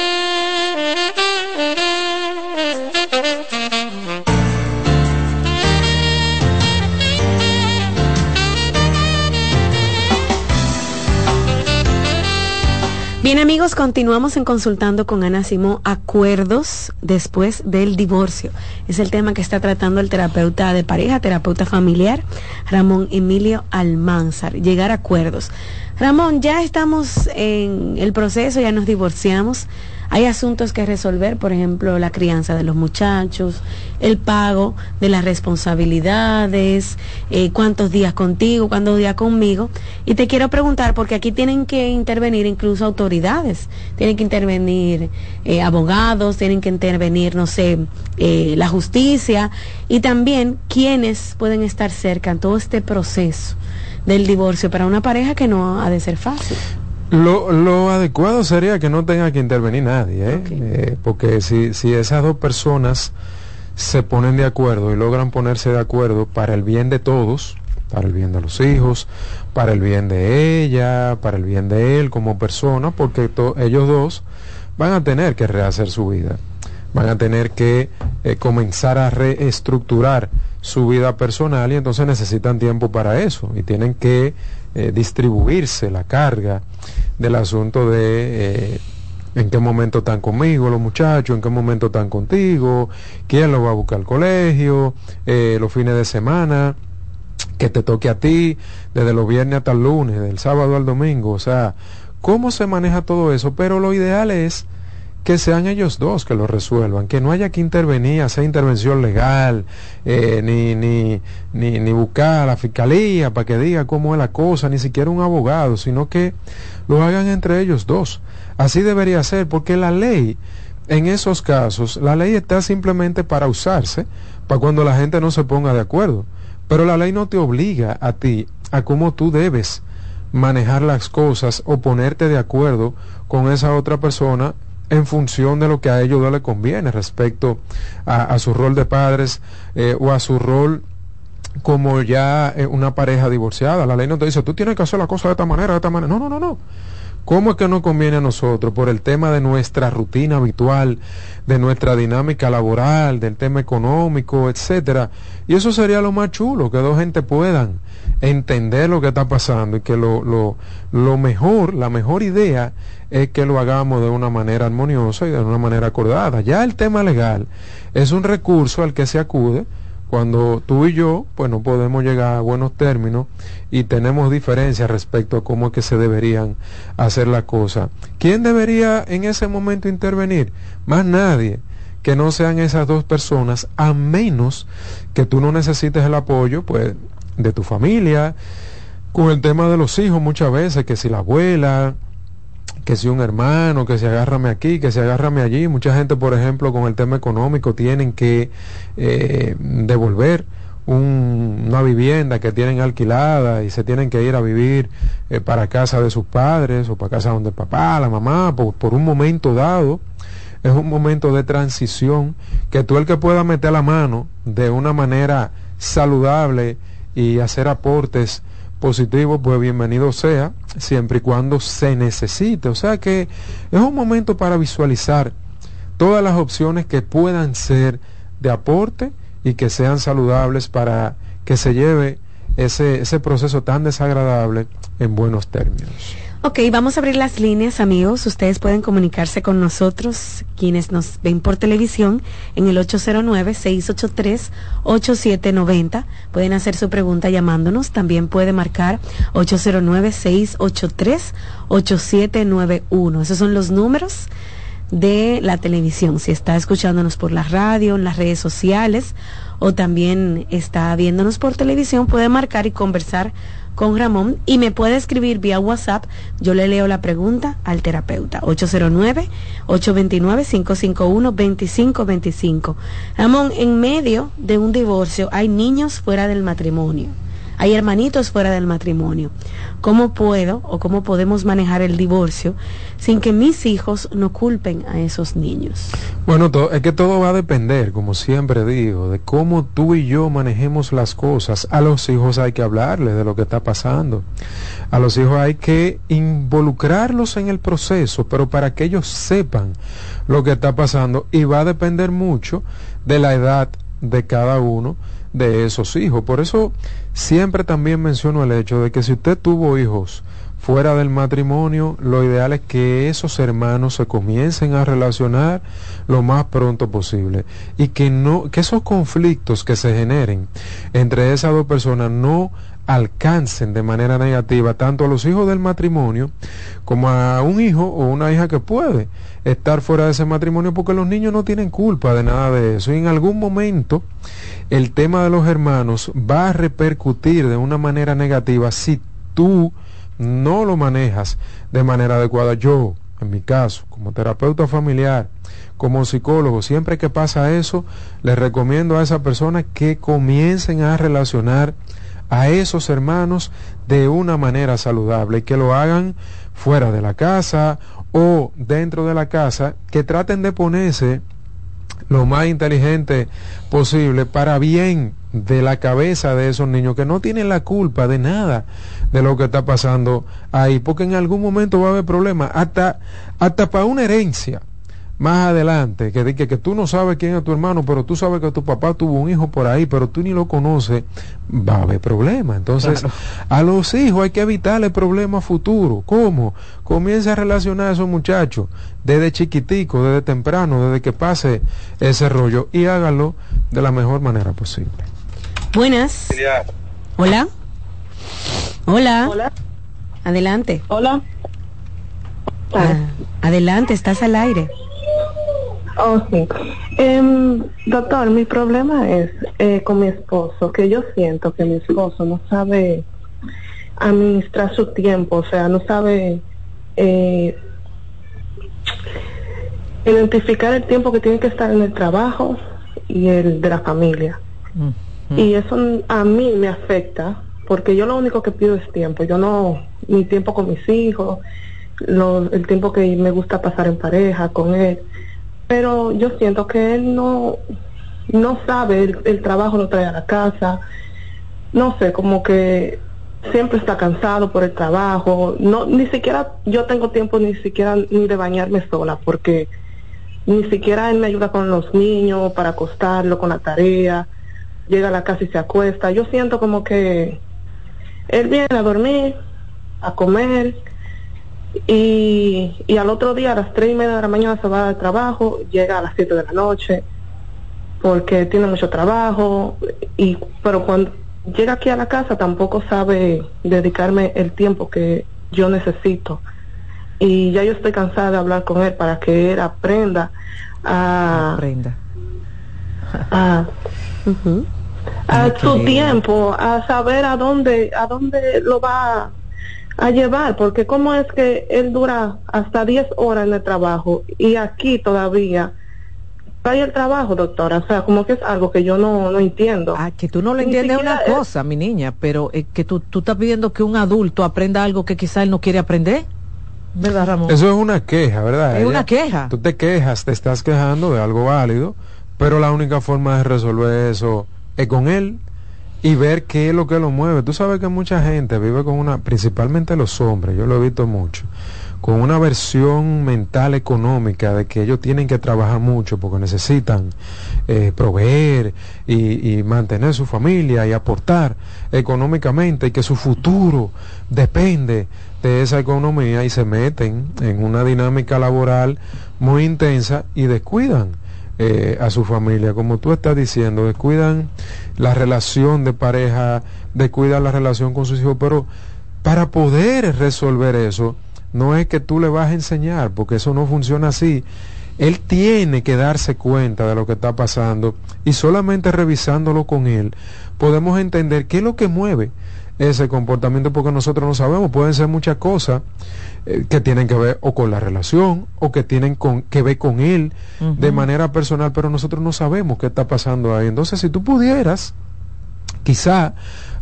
Bien amigos, continuamos en consultando con Ana Simón acuerdos después del divorcio. Es el tema que está tratando el terapeuta de pareja, terapeuta familiar, Ramón Emilio Almanzar. Llegar a acuerdos. Ramón, ya estamos en el proceso, ya nos divorciamos. Hay asuntos que resolver, por ejemplo, la crianza de los muchachos, el pago de las responsabilidades, eh, cuántos días contigo, cuántos días conmigo. Y te quiero preguntar, porque aquí tienen que intervenir incluso autoridades, tienen que intervenir eh, abogados, tienen que intervenir, no sé, eh, la justicia y también quienes pueden estar cerca en todo este proceso del divorcio para una pareja que no ha de ser fácil. Lo, lo, adecuado sería que no tenga que intervenir nadie, ¿eh? Eh, porque si, si esas dos personas se ponen de acuerdo y logran ponerse de acuerdo para el bien de todos, para el bien de los hijos, para el bien de ella, para el bien de él como persona, porque ellos dos van a tener que rehacer su vida. van a tener que eh, comenzar a reestructurar su vida personal y entonces necesitan tiempo para eso y tienen que eh, distribuirse la carga del asunto de eh, en qué momento están conmigo los muchachos, en qué momento están contigo, quién lo va a buscar al colegio, los fines de semana que te toque a ti, desde los viernes hasta el lunes, del sábado al domingo, o sea, cómo se maneja todo eso, pero lo ideal es que sean ellos dos que lo resuelvan, que no haya que intervenir, hacer intervención legal, eh, ni, ni, ni, ni, buscar a la fiscalía para que diga cómo es la cosa, ni siquiera un abogado, sino que lo hagan entre ellos dos. Así debería ser, porque la ley, en esos casos, la ley está simplemente para usarse, para cuando la gente no se ponga de acuerdo. Pero la ley no te obliga a ti a cómo tú debes manejar las cosas o ponerte de acuerdo con esa otra persona en función de lo que a ellos no le conviene respecto a, su rol de padres eh, o a su rol como ya eh, una pareja divorciada. La ley no te dice, tú tienes que hacer la cosa de esta manera, de esta manera. No, no, no, no. ¿Cómo es que no conviene a nosotros? Por el tema de nuestra rutina habitual, de nuestra dinámica laboral, del tema económico, etcétera. Y eso sería lo más chulo, que dos gente puedan entender lo que está pasando y que lo, lo, lo mejor, la mejor idea es que lo hagamos de una manera armoniosa y de una manera acordada. Ya el tema legal es un recurso al que se acude cuando tú y yo, pues no podemos llegar a buenos términos y tenemos diferencias respecto a cómo es que se deberían hacer las cosas. ¿Quién debería en ese momento intervenir? Más nadie que no sean esas dos personas, a menos que tú no necesites el apoyo, pues, de tu familia, con el tema de los hijos muchas veces, que si la abuela, que si un hermano, que si agárrame aquí, que si agárrame allí. Mucha gente, por ejemplo, con el tema económico, tienen que eh, devolver una vivienda que tienen alquilada y se tienen que ir a vivir eh, para casa de sus padres o para casa donde el papá, la mamá, por, por un momento dado. Es un momento de transición que tú el que pueda meter la mano de una manera saludable y hacer aportes positivos, pues bienvenido sea, siempre y cuando se necesite. O sea que es un momento para visualizar todas las opciones que puedan ser de aporte y que sean saludables para que se lleve ese, ese proceso tan desagradable en buenos términos. Ok, vamos a abrir las líneas, amigos. Ustedes pueden comunicarse con nosotros, quienes nos ven por televisión, en el 809-683-8790. Pueden hacer su pregunta llamándonos. También puede marcar 809-683-8791. Esos son los números de la televisión. Si está escuchándonos por la radio, en las redes sociales o también está viéndonos por televisión, puede marcar y conversar con Ramón y me puede escribir vía WhatsApp. Yo le leo la pregunta al terapeuta. 809-829-551-2525. Ramón, en medio de un divorcio hay niños fuera del matrimonio. Hay hermanitos fuera del matrimonio. ¿Cómo puedo o cómo podemos manejar el divorcio sin que mis hijos no culpen a esos niños? Bueno, es que todo va a depender, como siempre digo, de cómo tú y yo manejemos las cosas. A los hijos hay que hablarles de lo que está pasando. A los hijos hay que involucrarlos en el proceso, pero para que ellos sepan lo que está pasando y va a depender mucho de la edad de cada uno de esos hijos. Por eso siempre también menciono el hecho de que si usted tuvo hijos fuera del matrimonio, lo ideal es que esos hermanos se comiencen a relacionar lo más pronto posible y que no que esos conflictos que se generen entre esas dos personas no alcancen de manera negativa tanto a los hijos del matrimonio como a un hijo o una hija que puede estar fuera de ese matrimonio porque los niños no tienen culpa de nada de eso y en algún momento el tema de los hermanos va a repercutir de una manera negativa si tú no lo manejas de manera adecuada. Yo, en mi caso, como terapeuta familiar, como psicólogo, siempre que pasa eso, les recomiendo a esa persona que comiencen a relacionar a esos hermanos de una manera saludable y que lo hagan fuera de la casa o dentro de la casa, que traten de ponerse lo más inteligente posible para bien de la cabeza de esos niños que no tienen la culpa de nada de lo que está pasando ahí, porque en algún momento va a haber problemas, hasta, hasta para una herencia más adelante, que dice que tú no sabes quién es tu hermano, pero tú sabes que tu papá tuvo un hijo por ahí, pero tú ni lo conoces, va a haber problemas. Entonces, a los hijos hay que evitarle problemas futuros. ¿Cómo? Comienza a relacionar a esos muchachos desde chiquitico, desde temprano, desde que pase ese rollo y hágalo de la mejor manera posible. Buenas. Hola. Hola. Hola. Adelante. Hola. Ah, adelante, estás al aire. Oh, sí. Em, doctor, mi problema es eh, con mi esposo, que yo siento que mi esposo no sabe administrar su tiempo, o sea, no sabe eh, identificar el tiempo que tiene que estar en el trabajo y el de la familia. Y eso a mí me afecta, porque yo lo único que pido es tiempo, yo no, mi tiempo con mis hijos, el tiempo que me gusta pasar en pareja con él, pero yo siento que él no, no sabe, el, trabajo lo trae a la casa, no sé, como que siempre está cansado por el trabajo, no, ni siquiera yo tengo tiempo ni siquiera ni de bañarme sola, porque ni siquiera él me ayuda con los niños para acostarlo, con la tarea, llega a la casa y se acuesta, yo siento como que él viene a dormir, a comer, y, y al otro día a las tres y media de la mañana se va al trabajo, llega a las siete de la noche, porque tiene mucho trabajo, y pero cuando llega aquí a la casa tampoco sabe dedicarme el tiempo que yo necesito. Y ya yo estoy cansada de hablar con él para que él aprenda a... Aprenda. A, [laughs] a su tiempo, a saber a dónde, a dónde lo va a llevar, porque cómo es que él dura hasta 10 horas en el trabajo y aquí todavía hay el trabajo, doctora, o sea, como que es algo que yo no, no entiendo. Ah, que tú no lo entiendes una cosa, mi niña, pero que tú, tú estás pidiendo que un adulto aprenda algo que quizá él no quiere aprender. ¿Verdad, Ramón? Eso es una queja, ¿verdad? Es una queja. Tú te quejas, te estás quejando de algo válido, pero la única forma de resolver eso es con él y ver qué es lo que lo mueve. Tú sabes que mucha gente vive con una, principalmente los hombres, yo lo he visto mucho, con una versión mental económica de que ellos tienen que trabajar mucho porque necesitan eh, proveer y, y, mantener su familia y aportar económicamente y que su futuro depende de esa economía y se meten en una dinámica laboral muy intensa y descuidan eh, a su familia. Como tú estás diciendo, descuidan la relación de pareja, descuidan la relación con sus hijos, pero para poder resolver eso, no es que tú le vas a enseñar, porque eso no funciona así. Él tiene que darse cuenta de lo que está pasando y solamente revisándolo con él podemos entender qué es lo que mueve ese comportamiento porque nosotros no sabemos, pueden ser muchas cosas eh, que tienen que ver o con la relación o que tienen con, que ver con él de manera personal, pero nosotros no sabemos qué está pasando ahí. Entonces, si tú pudieras quizá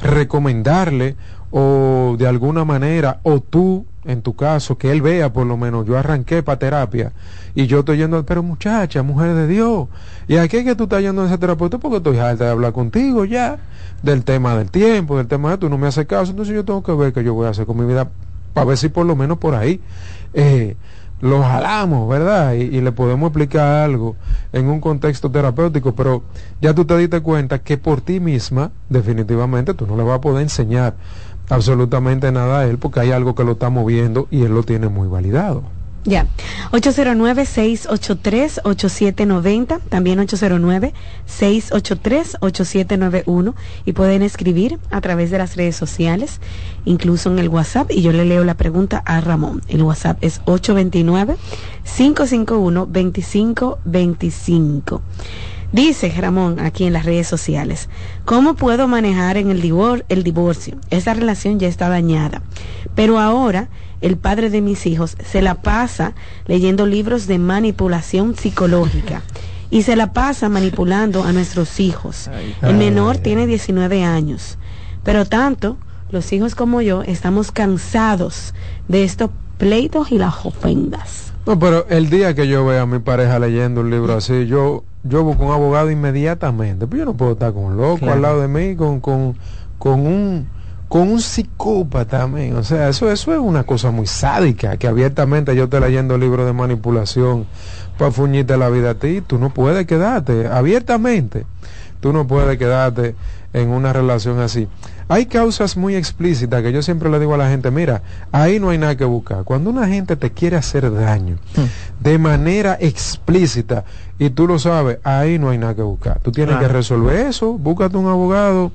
recomendarle o de alguna manera, o tú, en tu caso, que él vea por lo menos, yo arranqué para terapia y yo estoy yendo, pero muchacha, mujer de Dios, y aquí es que tú estás yendo a ese terapeuta porque estoy harta de hablar contigo ya, del tema del tiempo, del tema de tú no me haces caso, entonces yo tengo que ver qué yo voy a hacer con mi vida para ver si por lo menos por ahí eh, lo jalamos, ¿verdad? Y, le podemos explicar algo en un contexto terapéutico, pero ya tú te diste cuenta que por ti misma, definitivamente, tú no le vas a poder enseñar absolutamente nada a él porque hay algo que lo está moviendo y él lo tiene muy validado. Ya, 809-683-8790, también 809-683-8791 y pueden escribir a través de las redes sociales, incluso en el WhatsApp y yo le leo la pregunta a Ramón. El WhatsApp es 829-551-2525. Dice Ramón aquí en las redes sociales, ¿cómo puedo manejar en el, divor el divorcio? Esa relación ya está dañada, pero ahora el padre de mis hijos se la pasa leyendo libros de manipulación psicológica y se la pasa manipulando a nuestros hijos. El menor tiene 19 años, pero tanto los hijos como yo estamos cansados de estos pleitos y las ofendas. No, pero el día que yo vea a mi pareja leyendo un libro así, yo yo busco un abogado inmediatamente. Pues yo no puedo estar con un loco al lado de mí, con, con, con un con un psicópata, también O sea, eso, eso es una cosa muy sádica, que abiertamente yo estoy leyendo libros de manipulación para fuñirte la vida a ti. Tú no puedes quedarte, abiertamente, tú no puedes quedarte en una relación así. Hay causas muy explícitas que yo siempre le digo a la gente, mira, ahí no hay nada que buscar. Cuando una gente te quiere hacer daño hmm. de manera explícita y tú lo sabes, ahí no hay nada que buscar. Tú tienes que resolver eso, búscate un abogado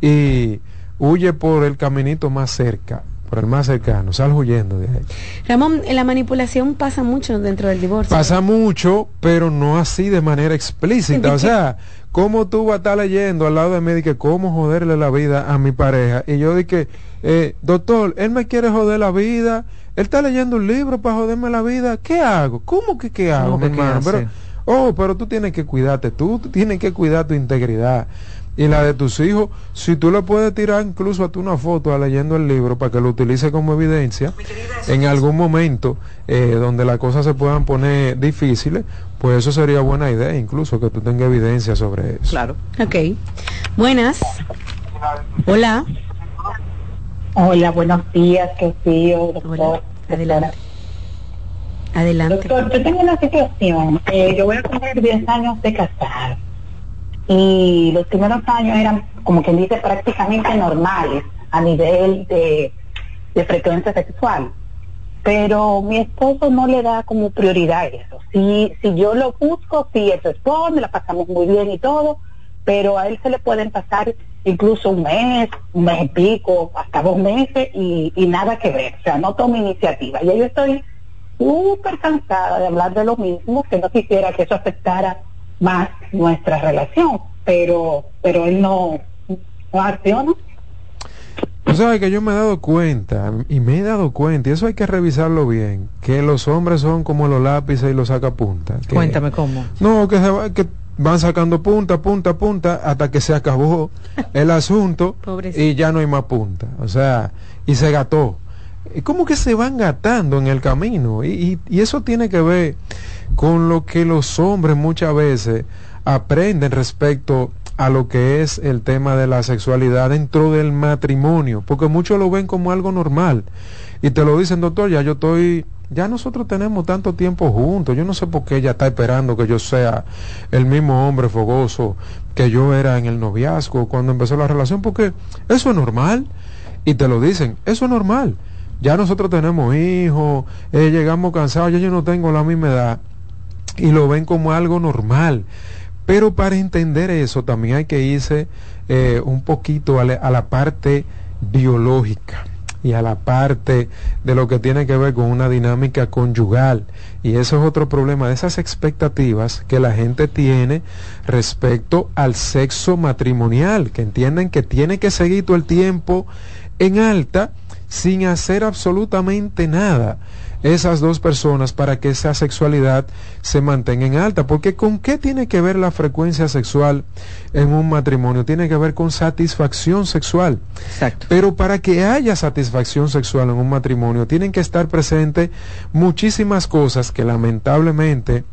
y huye por el caminito más cerca por el más cercano, sal huyendo de ahí. Ramón, la manipulación pasa mucho dentro del divorcio. Pasa mucho, pero no así de manera explícita. o sea, ¿cómo tú vas a estar leyendo al lado de mí de que cómo joderle la vida a mi pareja? Y yo dije, eh, doctor, él me quiere joder la vida, él está leyendo un libro para joderme la vida, ¿qué hago? ¿Cómo que qué hago, mi hermano? Pero, oh, pero tú tienes que cuidarte, tú tienes que cuidar tu integridad y la de tus hijos, si tú le puedes tirar incluso a tú una foto leyendo el libro para que lo utilice como evidencia, en algún momento eh, donde las cosas se puedan poner difíciles, pues eso sería buena idea, incluso que tú tengas evidencia sobre eso. Claro. Ok. Buenas. Hola. Hola, buenos días, qué doctor. Adelante. Adelante. Doctor, yo tengo una situación. Eh, yo voy a cumplir 10 años de casar y los primeros años eran, como quien dice, prácticamente normales a nivel de, frecuencia sexual. Pero mi esposo no le da como prioridad eso. Si, si yo lo busco, sí, es me la pasamos muy bien y todo, pero a él se le pueden pasar incluso un mes, un mes y pico, hasta dos meses y, y nada que ver. O sea, no toma iniciativa. Y yo estoy súper cansada de hablar de lo mismo, que no quisiera que eso afectara más nuestra relación, pero, pero él no, no acciona. O sea, que yo me he dado cuenta, y me he dado cuenta, y eso hay que revisarlo bien, que los hombres son como los lápices y los sacapuntas. Cuéntame cómo. No, que, se que van sacando punta, punta, punta, hasta que se acabó [laughs] el asunto y ya no hay más punta. O sea, y se gató. ¿Cómo que se van gatando en el camino? y, y eso tiene que ver con lo que los hombres muchas veces aprenden respecto a lo que es el tema de la sexualidad dentro del matrimonio, porque muchos lo ven como algo normal. Y te lo dicen, doctor, ya yo estoy, ya nosotros tenemos tanto tiempo juntos, yo no sé por qué ella está esperando que yo sea el mismo hombre fogoso que yo era en el noviazgo cuando empezó la relación, porque eso es normal. Y te lo dicen, eso es normal. Ya nosotros tenemos hijos, eh, llegamos cansados, ya yo no tengo la misma edad y lo ven como algo normal. Pero para entender eso también hay que irse eh, un poquito a, la parte biológica y a la parte de lo que tiene que ver con una dinámica conyugal. Y eso es otro problema de esas expectativas que la gente tiene respecto al sexo matrimonial, que entienden que tiene que seguir todo el tiempo en alta sin hacer absolutamente nada esas dos personas para que esa sexualidad se mantenga en alta. Porque ¿con qué tiene que ver la frecuencia sexual en un matrimonio? Tiene que ver con satisfacción sexual. Exacto. Pero para que haya satisfacción sexual en un matrimonio, tienen que estar presentes muchísimas cosas que lamentablemente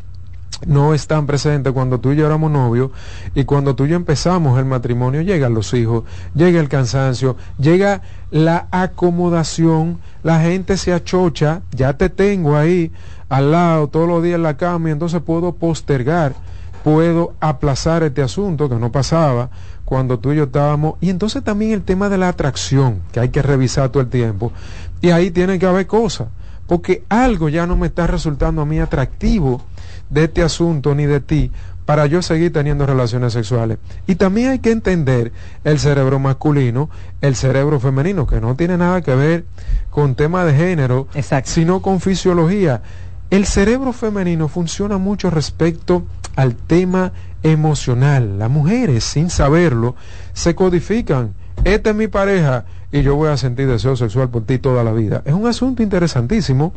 no están presentes cuando tú y yo éramos novios y cuando tú y yo empezamos el matrimonio llegan los hijos, llega el cansancio, llega la acomodación, la gente se achocha, ya te tengo ahí al lado todos los días en la cama y entonces puedo postergar, puedo aplazar este asunto que no pasaba cuando tú y yo estábamos y entonces también el tema de la atracción que hay que revisar todo el tiempo y ahí tiene que haber cosas porque algo ya no me está resultando a mí atractivo de este asunto ni de ti para yo seguir teniendo relaciones sexuales. Y también hay que entender el cerebro masculino, el cerebro femenino, que no tiene nada que ver con tema de género, sino con fisiología. El cerebro femenino funciona mucho respecto al tema emocional. Las mujeres, sin saberlo, se codifican. Esta es mi pareja y yo voy a sentir deseo sexual por ti toda la vida. Es un asunto interesantísimo.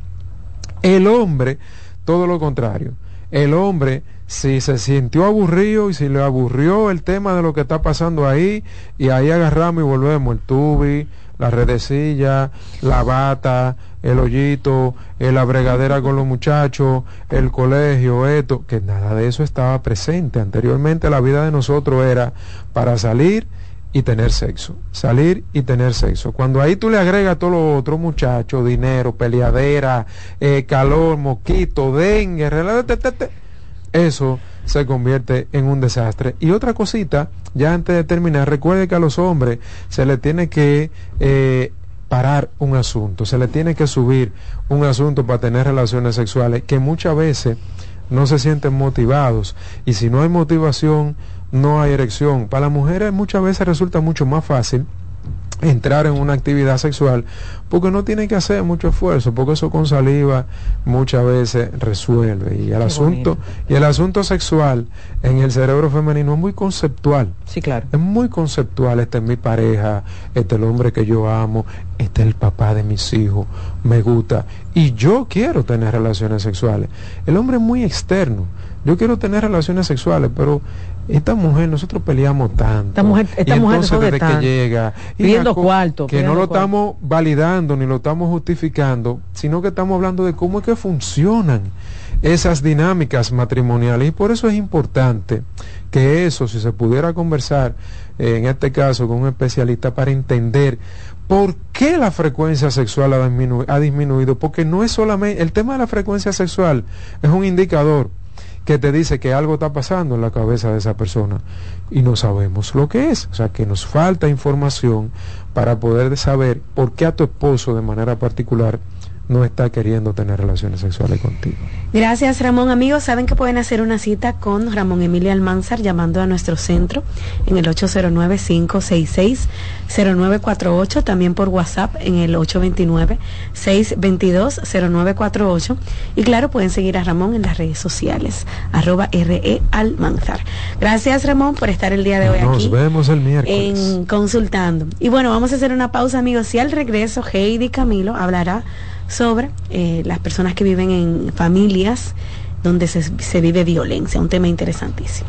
El hombre, todo lo contrario el hombre, si se sintió aburrido y si le aburrió el tema de lo que está pasando ahí, y ahí agarramos y volvemos el tubi, la redecilla, la bata, el hoyito, la bregadera con los muchachos, el colegio, esto, que nada de eso estaba presente. Anteriormente la vida de nosotros era para salir y tener sexo. Salir y tener sexo. Cuando ahí tú le agregas todo lo otro, muchachos, dinero, peleadera, eh, calor, mosquito, dengue, eso se convierte en un desastre. Y otra cosita, ya antes de terminar, recuerde que a los hombres se les tiene que eh, parar un asunto, se le tiene que subir un asunto para tener relaciones sexuales que muchas veces no se sienten motivados y si no hay motivación no hay erección. Para las mujeres muchas veces resulta mucho más fácil entrar en una actividad sexual porque no tiene que hacer mucho esfuerzo porque eso con saliva muchas veces resuelve. Y el asunto y el asunto sexual en el cerebro femenino es muy conceptual. Sí claro. Es muy conceptual. Este es mi pareja este es el hombre que yo amo este es el papá de mis hijos me gusta. Y yo quiero tener relaciones sexuales. El hombre es muy externo. Yo quiero tener relaciones sexuales, pero esta mujer, nosotros peleamos tanto. Esta mujer, esta y mujer entonces desde que llega, pidiendo cuarto, que no lo estamos validando ni lo estamos justificando, sino que estamos hablando de cómo es que funcionan esas dinámicas matrimoniales y por eso es importante que eso, si se pudiera conversar, eh, en este caso con un especialista para entender ¿Por qué la frecuencia sexual ha, ha disminuido? Porque no es solamente, el tema de la frecuencia sexual es un indicador que te dice que algo está pasando en la cabeza de esa persona y no sabemos lo que es. O sea, que nos falta información para poder saber por qué a tu esposo de manera particular no está queriendo tener relaciones sexuales contigo. Gracias Ramón. Amigos, saben que pueden hacer una cita con Ramón Emilio Almanzar llamando a nuestro centro en el 809-566-0948, también por WhatsApp en el 829-622-0948 y claro, pueden seguir a Ramón en las redes sociales, arroba RE Almanzar. Gracias Ramón por estar el día de hoy aquí. Nos vemos el miércoles. En Consultando. Y bueno, vamos a hacer una pausa amigos y al regreso Heidi Camilo hablará sobre eh, las personas que viven en familias donde se, se vive violencia, un tema interesantísimo.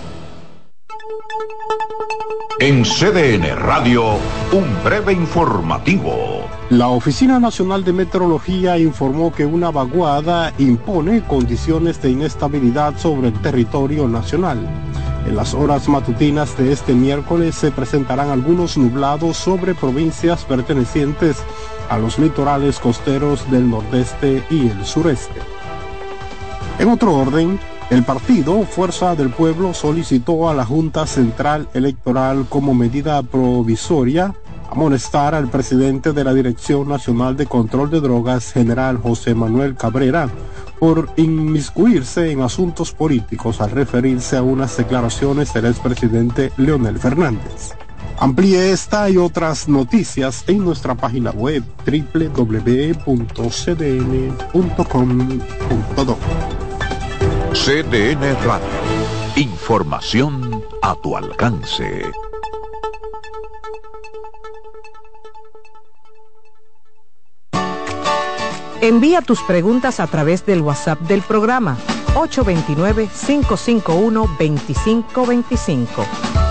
En CDN Radio, un breve informativo. La Oficina Nacional de Meteorología informó que una vaguada impone condiciones de inestabilidad sobre el territorio nacional. En las horas matutinas de este miércoles se presentarán algunos nublados sobre provincias pertenecientes a los litorales costeros del nordeste y el sureste. En otro orden, el partido Fuerza del Pueblo solicitó a la Junta Central Electoral como medida provisoria amonestar al presidente de la Dirección Nacional de Control de Drogas, general José Manuel Cabrera, por inmiscuirse en asuntos políticos al referirse a unas declaraciones del expresidente Leonel Fernández. Amplíe esta y otras noticias en nuestra página web www.cdn.com.do. CDN Radio. Información a tu alcance. Envía tus preguntas a través del WhatsApp del programa 829-551-2525.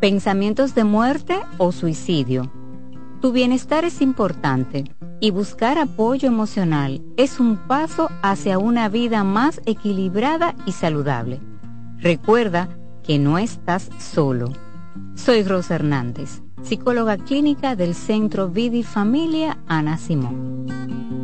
pensamientos de muerte o suicidio. Tu bienestar es importante y buscar apoyo emocional es un paso hacia una vida más equilibrada y saludable. Recuerda que no estás solo. Soy Rosa Hernández, psicóloga clínica del Centro Vidi Familia Ana Simón.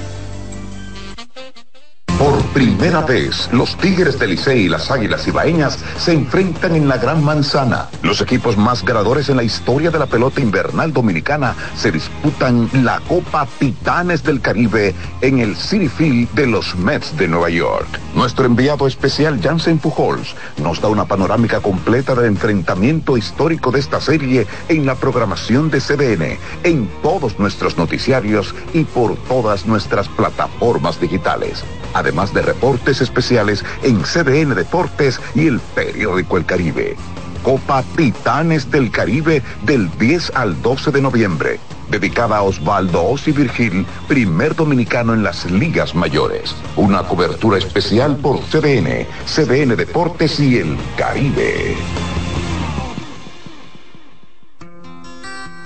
Por primera vez, los Tigres del Licey y las Águilas Ibaeñas se enfrentan en la Gran Manzana. Los equipos más ganadores en la historia de la pelota invernal dominicana se disputan la Copa Titanes del Caribe en el City Field de los Mets de Nueva York. Nuestro enviado especial Jansen Pujols nos da una panorámica completa del enfrentamiento histórico de esta serie en la programación de CDN, en todos nuestros noticiarios y por todas nuestras plataformas digitales además de reportes especiales en CDN Deportes y el periódico El Caribe. Copa Titanes del Caribe del 10 al 12 de noviembre, dedicada a Osvaldo Osi Virgil, primer dominicano en las ligas mayores. Una cobertura especial por CDN, CDN Deportes y El Caribe.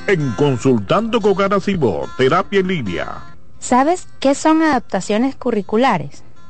En Consultando con Garacimo, terapia en línea. ¿Sabes qué son adaptaciones curriculares?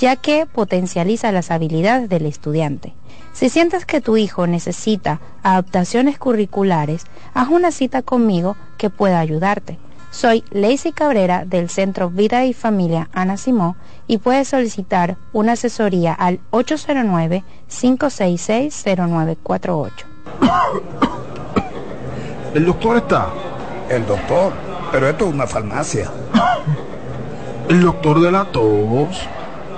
ya que potencializa las habilidades del estudiante. Si sientes que tu hijo necesita adaptaciones curriculares, haz una cita conmigo que pueda ayudarte. Soy Lacey Cabrera del Centro Vida y Familia Ana Simó y puedes solicitar una asesoría al 809-566-0948. [coughs] ¿El doctor está? El doctor, pero esto es una farmacia. [coughs] ¿El doctor de la tos?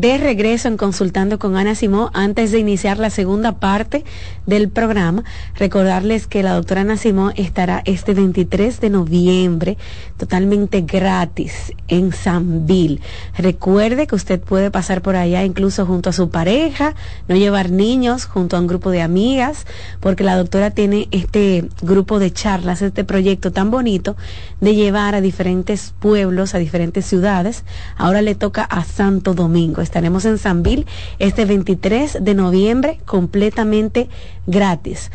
De regreso en Consultando con Ana Simó. Antes de iniciar la segunda parte del programa, recordarles que la doctora Ana estará este 23 de noviembre totalmente gratis en Sanville. Recuerde que usted puede pasar por allá incluso junto a su pareja, no llevar niños, junto a un grupo de amigas, porque la doctora tiene este grupo de charlas, este proyecto tan bonito de llevar a diferentes pueblos, a diferentes ciudades. Ahora le toca a Santo Domingo. Estaremos en Sanville este 23 de noviembre completamente gratis.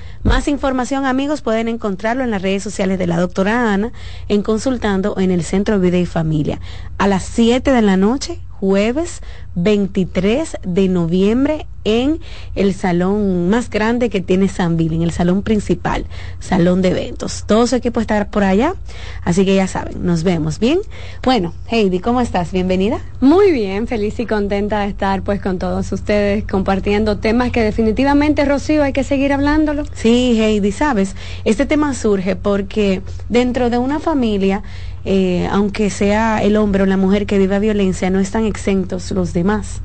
Información, amigos, pueden encontrarlo en las redes sociales de la doctora Ana, en Consultando en el Centro Vida y Familia. A las 7 de la noche, jueves 23 de noviembre en el salón más grande que tiene Sanville, en el salón principal, salón de eventos. Todo su equipo estará por allá, así que ya saben, nos vemos bien. Bueno, Heidi, ¿cómo estás? Bienvenida. Muy bien, feliz y contenta de estar pues con todos ustedes compartiendo temas que definitivamente, Rocío, hay que seguir hablándolo. Sí, Heidi, sabes, este tema surge porque dentro de una familia eh, aunque sea el hombre o la mujer que viva violencia, no están exentos los demás.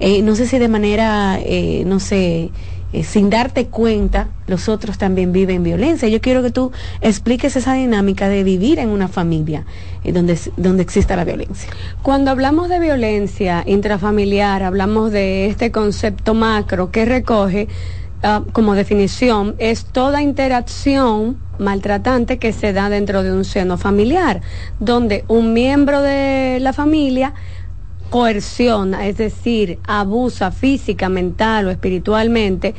eh, no sé si de manera, eh, no sé, eh, sin darte cuenta, los otros también viven violencia. Yo quiero que tú expliques esa dinámica de vivir en una familia eh, donde, donde exista la violencia. Cuando hablamos de violencia intrafamiliar, hablamos de este concepto macro que recoge ah, como definición es toda interacción maltratante que se da dentro de un seno familiar, donde un miembro de la familia coerciona, es decir, abusa física, mental o espiritualmente,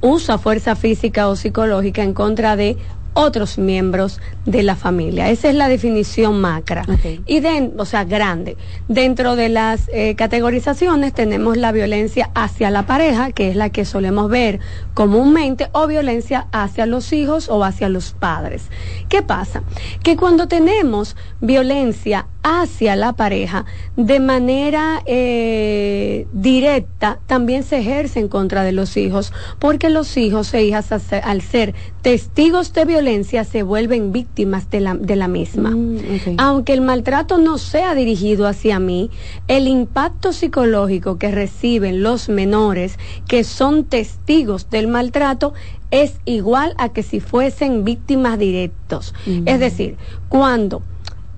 usa fuerza física o psicológica en contra de otros miembros de la familia. Esa es la definición macra. Y de, o sea, grande. Dentro de las eh, categorizaciones tenemos la violencia hacia la pareja, que es la que solemos ver comúnmente, o violencia hacia los hijos o hacia los padres. ¿Qué pasa? Que cuando tenemos violencia hacia la pareja, de manera eh, directa, también se ejerce en contra de los hijos, porque los hijos e hijas al ser testigos de violencia se vuelven víctimas de la, de la misma. Mm, Aunque el maltrato no sea dirigido hacia mí, el impacto psicológico que reciben los menores que son testigos del maltrato es igual a que si fuesen víctimas directos. Es decir, cuando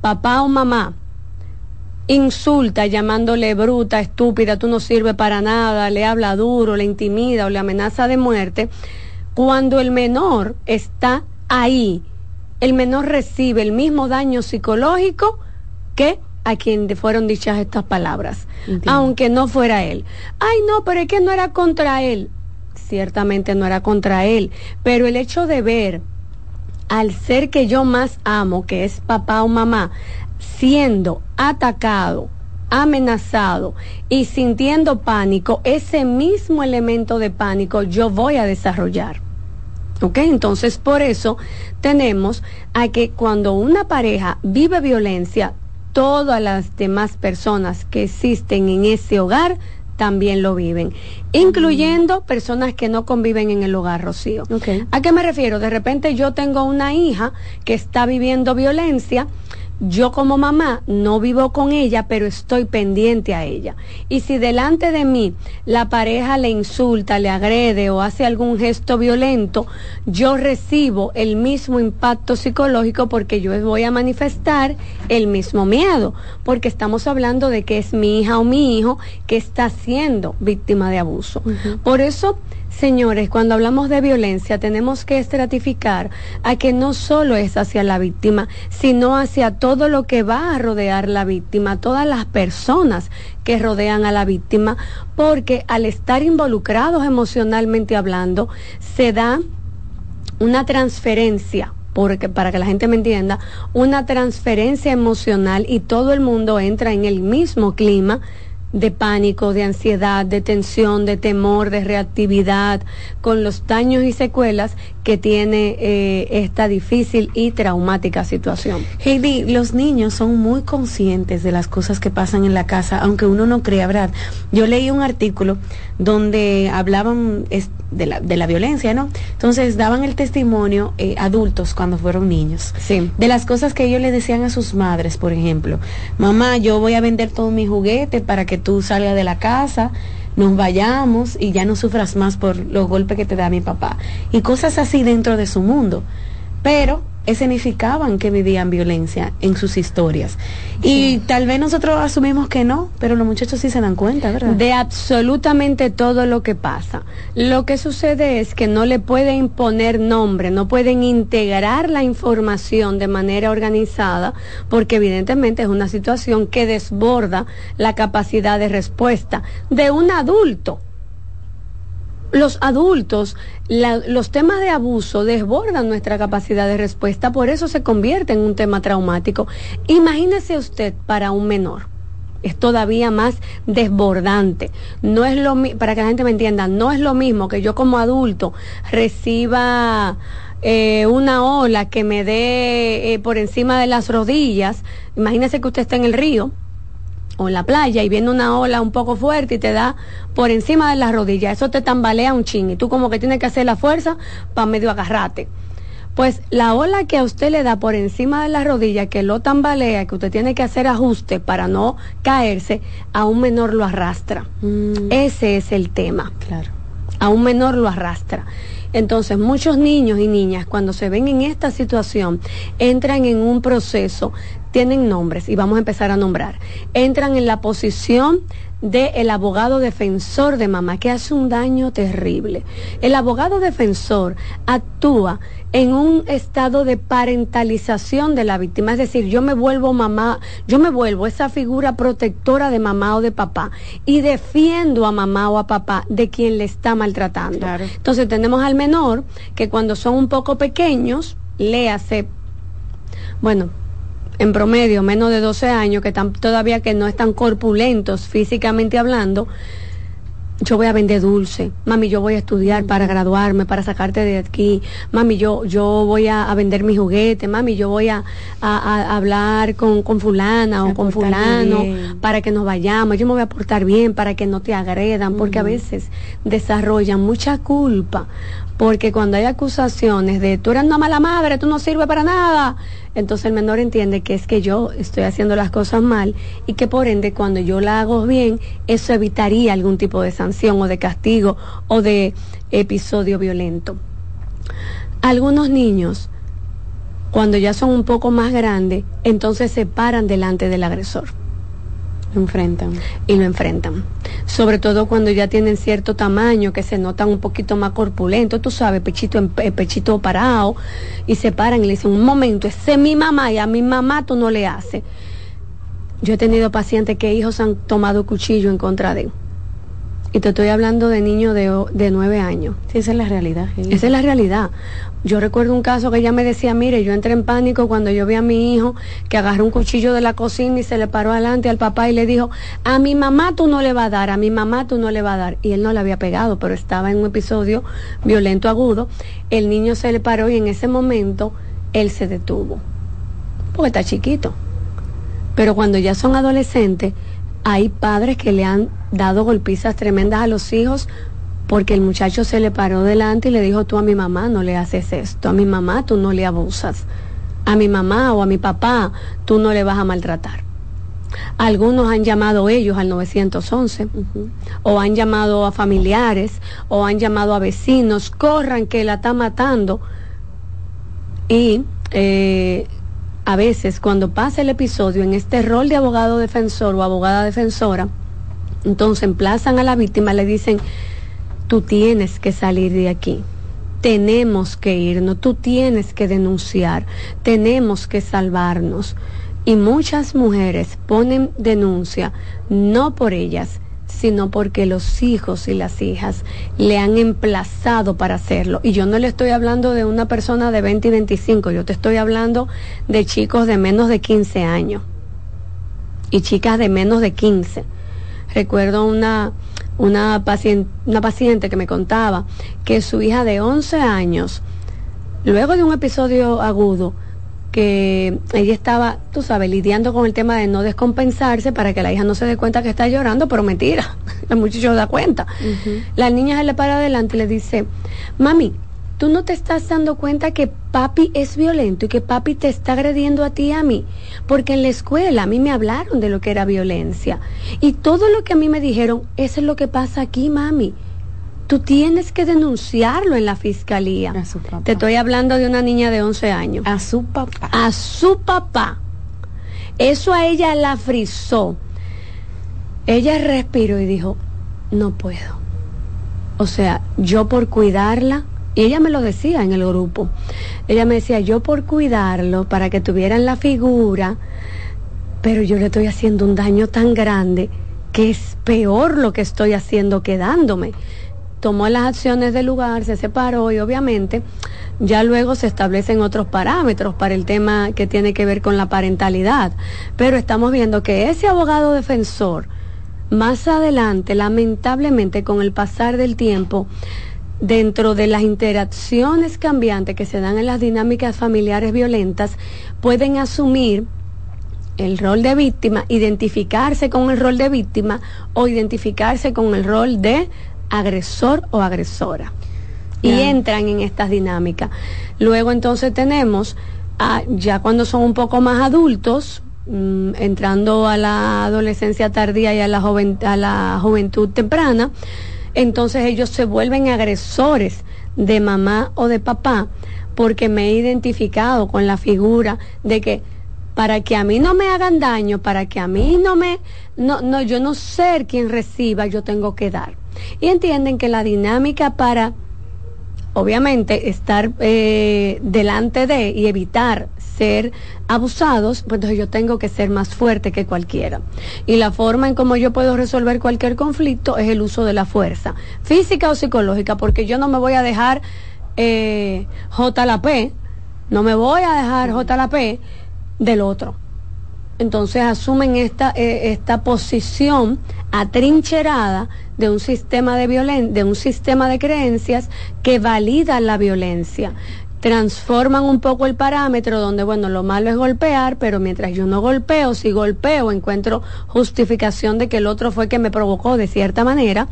papá o mamá insulta llamándole bruta, estúpida, tú no sirves para nada, le habla duro, le intimida o le amenaza de muerte, cuando el menor está ahí, el menor recibe el mismo daño psicológico que a quien le fueron dichas estas palabras, aunque no fuera él. Ay, no, pero es que no era contra él. Ciertamente no era contra él, pero el hecho de ver al ser que yo más amo, que es papá o mamá, siendo atacado, amenazado y sintiendo pánico, ese mismo elemento de pánico yo voy a desarrollar. ¿Ok? Entonces, por eso tenemos a que cuando una pareja vive violencia, todas las demás personas que existen en ese hogar también lo viven, incluyendo personas que no conviven en el hogar, Rocío. ¿A qué me refiero? De repente yo tengo una hija que está viviendo violencia, yo como mamá no vivo con ella, pero estoy pendiente a ella. Y si delante de mí la pareja le insulta, le agrede o hace algún gesto violento, yo recibo el mismo impacto psicológico porque yo voy a manifestar el mismo miedo, porque estamos hablando de que es mi hija o mi hijo que está siendo víctima de abuso. Por eso Señores, cuando hablamos de violencia tenemos que estratificar a que no solo es hacia la víctima, sino hacia todo lo que va a rodear la víctima, todas las personas que rodean a la víctima, porque al estar involucrados emocionalmente hablando, se da una transferencia porque para que la gente me entienda, una transferencia emocional y todo el mundo entra en el mismo clima de pánico, de ansiedad, de tensión, de temor, de reactividad, con los daños y secuelas que tiene eh, esta difícil y traumática situación. Heidi, los niños son muy conscientes de las cosas que pasan en la casa, aunque uno no crea, ¿verdad? Yo leí un artículo donde hablaban de, la, de la violencia, ¿no? Entonces daban el testimonio eh, adultos cuando fueron niños. Sí. De las cosas que ellos le decían a sus madres, por ejemplo, mamá, yo voy a vender todos mis juguetes para que tú salgas de la casa nos vayamos y ya no sufras más por los golpes que te da mi papá. Y cosas así dentro de su mundo. Pero escenificaban que vivían violencia en sus historias. Y tal vez nosotros asumimos que no, pero los muchachos sí se dan cuenta, ¿verdad? De absolutamente todo lo que pasa. Lo que sucede es que no le pueden imponer nombre, no pueden integrar la información de manera organizada, porque evidentemente es una situación que desborda la capacidad de respuesta de un adulto los adultos, los temas de abuso desbordan nuestra capacidad de respuesta, por eso se convierte en un tema traumático. Imagínese usted para un menor. Es todavía más desbordante. No es lo para que la gente me entienda, no es lo mismo que yo como adulto reciba eh, una ola que me dé eh, por encima de las rodillas. Imagínese que usted está en el río o en la playa y viene una ola un poco fuerte y te da por encima de las rodillas, eso te tambalea un ching y tú como que tienes que hacer la fuerza para medio agarrarte. Pues la ola que a usted le da por encima de la rodilla, que lo tambalea, que usted tiene que hacer ajuste para no caerse, a un menor lo arrastra. Ese es el tema. Claro. A un menor lo arrastra. Entonces, muchos niños y niñas, cuando se ven en esta situación, entran en un proceso, tienen nombres y vamos a empezar a nombrar, entran en la posición del abogado defensor de mamá, que hace un daño terrible. El abogado defensor actúa en un estado de parentalización de la víctima, es decir, yo me vuelvo mamá, yo me vuelvo esa figura protectora de mamá o de papá y defiendo a mamá o a papá de quien le está maltratando. Entonces tenemos al menor que cuando son un poco pequeños, le hace, bueno, en promedio menos de 12 años, que están todavía que no están corpulentos físicamente hablando, yo voy a vender dulce, mami, yo voy a estudiar para graduarme, para sacarte de aquí, mami, yo, yo voy a, vender mi juguete, mami, yo voy a, a, hablar con, con fulana o con fulano para que nos vayamos, yo me voy a portar bien para que no te agredan, porque a veces desarrollan mucha culpa porque cuando hay acusaciones de tú eres una mala madre, tú no sirves para nada, entonces el menor entiende que es que yo estoy haciendo las cosas mal y que por ende cuando yo la hago bien, eso evitaría algún tipo de sanción o de castigo o de episodio violento. Algunos niños, cuando ya son un poco más grandes, entonces se paran delante del agresor enfrentan. Y lo enfrentan. Sobre todo cuando ya tienen cierto tamaño, que se notan un poquito más corpulentos, tú sabes, pechito, en, eh, pechito parado, y se paran y le dicen, un momento, ese es mi mamá y a mi mamá tú no le haces. Yo he tenido pacientes que hijos han tomado cuchillo en contra de él. Y te estoy hablando de niños de, de nueve años. Sí, esa es la realidad. Esa es la realidad. Yo recuerdo un caso que ella me decía, mire, yo entré en pánico cuando yo vi a mi hijo que agarró un cuchillo de la cocina y se le paró adelante al papá y le dijo, a mi mamá tú no le vas a dar, a mi mamá tú no le vas a dar. Y él no le había pegado, pero estaba en un episodio violento agudo. El niño se le paró y en ese momento él se detuvo. Porque está chiquito. Pero cuando ya son adolescentes, hay padres que le han dado golpizas tremendas a los hijos porque el muchacho se le paró delante y le dijo, tú a mi mamá no le haces esto, a mi mamá tú no le abusas, a mi mamá o a mi papá tú no le vas a maltratar. Algunos han llamado ellos al 911 o han llamado a familiares o han llamado a vecinos, corran que la está matando. Y eh, a veces cuando pasa el episodio en este rol de abogado defensor o abogada defensora, entonces emplazan a la víctima, le dicen, tú tienes que salir de aquí. Tenemos que irnos, tú tienes que denunciar, tenemos que salvarnos. Y muchas mujeres ponen denuncia no por ellas, sino porque los hijos y las hijas le han emplazado para hacerlo. Y yo no le estoy hablando de una persona de 20 y 25, yo te estoy hablando de chicos de menos de 15 años y chicas de menos de 15. Recuerdo una, una, paciente, una paciente que me contaba que su hija de 11 años, luego de un episodio agudo, que ella estaba, tú sabes, lidiando con el tema de no descompensarse para que la hija no se dé cuenta que está llorando, pero mentira, [laughs] el muchacho da cuenta. La niña se le para adelante y le dice, mami, tú no te estás dando cuenta que papi es violento y que papi te está agrediendo a ti y a mí. Porque en la escuela a mí me hablaron de lo que era violencia. Y todo lo que a mí me dijeron, eso es lo que pasa aquí, mami. Tú tienes que denunciarlo en la fiscalía. Te estoy hablando de una niña de 11 años. A su papá. A su papá. Eso a ella la frizó. Ella respiró y dijo, no puedo. O sea, yo por cuidarla, y ella me lo decía en el grupo. Ella me decía, yo por cuidarlo, para que tuvieran la figura, pero yo le estoy haciendo un daño tan grande que es peor lo que estoy haciendo quedándome. Tomó las acciones del lugar, se separó y obviamente ya luego se establecen otros parámetros para el tema que tiene que ver con la parentalidad. Pero estamos viendo que ese abogado defensor, más adelante, lamentablemente, con el pasar del tiempo, dentro de las interacciones cambiantes que se dan en las dinámicas familiares violentas, pueden asumir el rol de víctima, identificarse con el rol de víctima o identificarse con el rol de agresor o agresora. y entran en estas dinámicas. Luego entonces tenemos, ya cuando son un poco más adultos, mm, entrando a la adolescencia tardía y a la, a la juventud temprana, entonces ellos se vuelven agresores de mamá o de papá porque me he identificado con la figura de que para que a mí no me hagan daño, para que a mí no me, no, no, yo no ser quien reciba, yo tengo que dar. Y entienden que la dinámica para, obviamente, estar eh, delante de y evitar ser abusados, pues entonces yo tengo que ser más fuerte que cualquiera. Y la forma en cómo yo puedo resolver cualquier conflicto es el uso de la fuerza, física o psicológica, porque yo no me voy a dejar eh, J la P, no me voy a dejar J la P del otro. Entonces asumen esta, eh, esta posición atrincherada de un sistema de de un sistema de creencias que valida la violencia transforman un poco el parámetro donde, bueno, lo malo es golpear, pero mientras yo no golpeo, si golpeo, encuentro justificación de que el otro fue que me provocó de cierta manera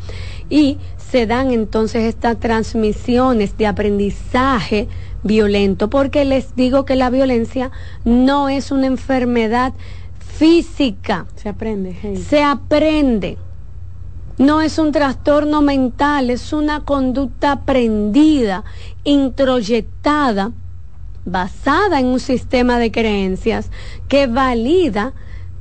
y se dan entonces estas transmisiones de aprendizaje violento, porque les digo que la violencia no es una enfermedad física. Se aprende. Se aprende. No es un trastorno mental, es una conducta aprendida, introyectada, basada en un sistema de creencias que valida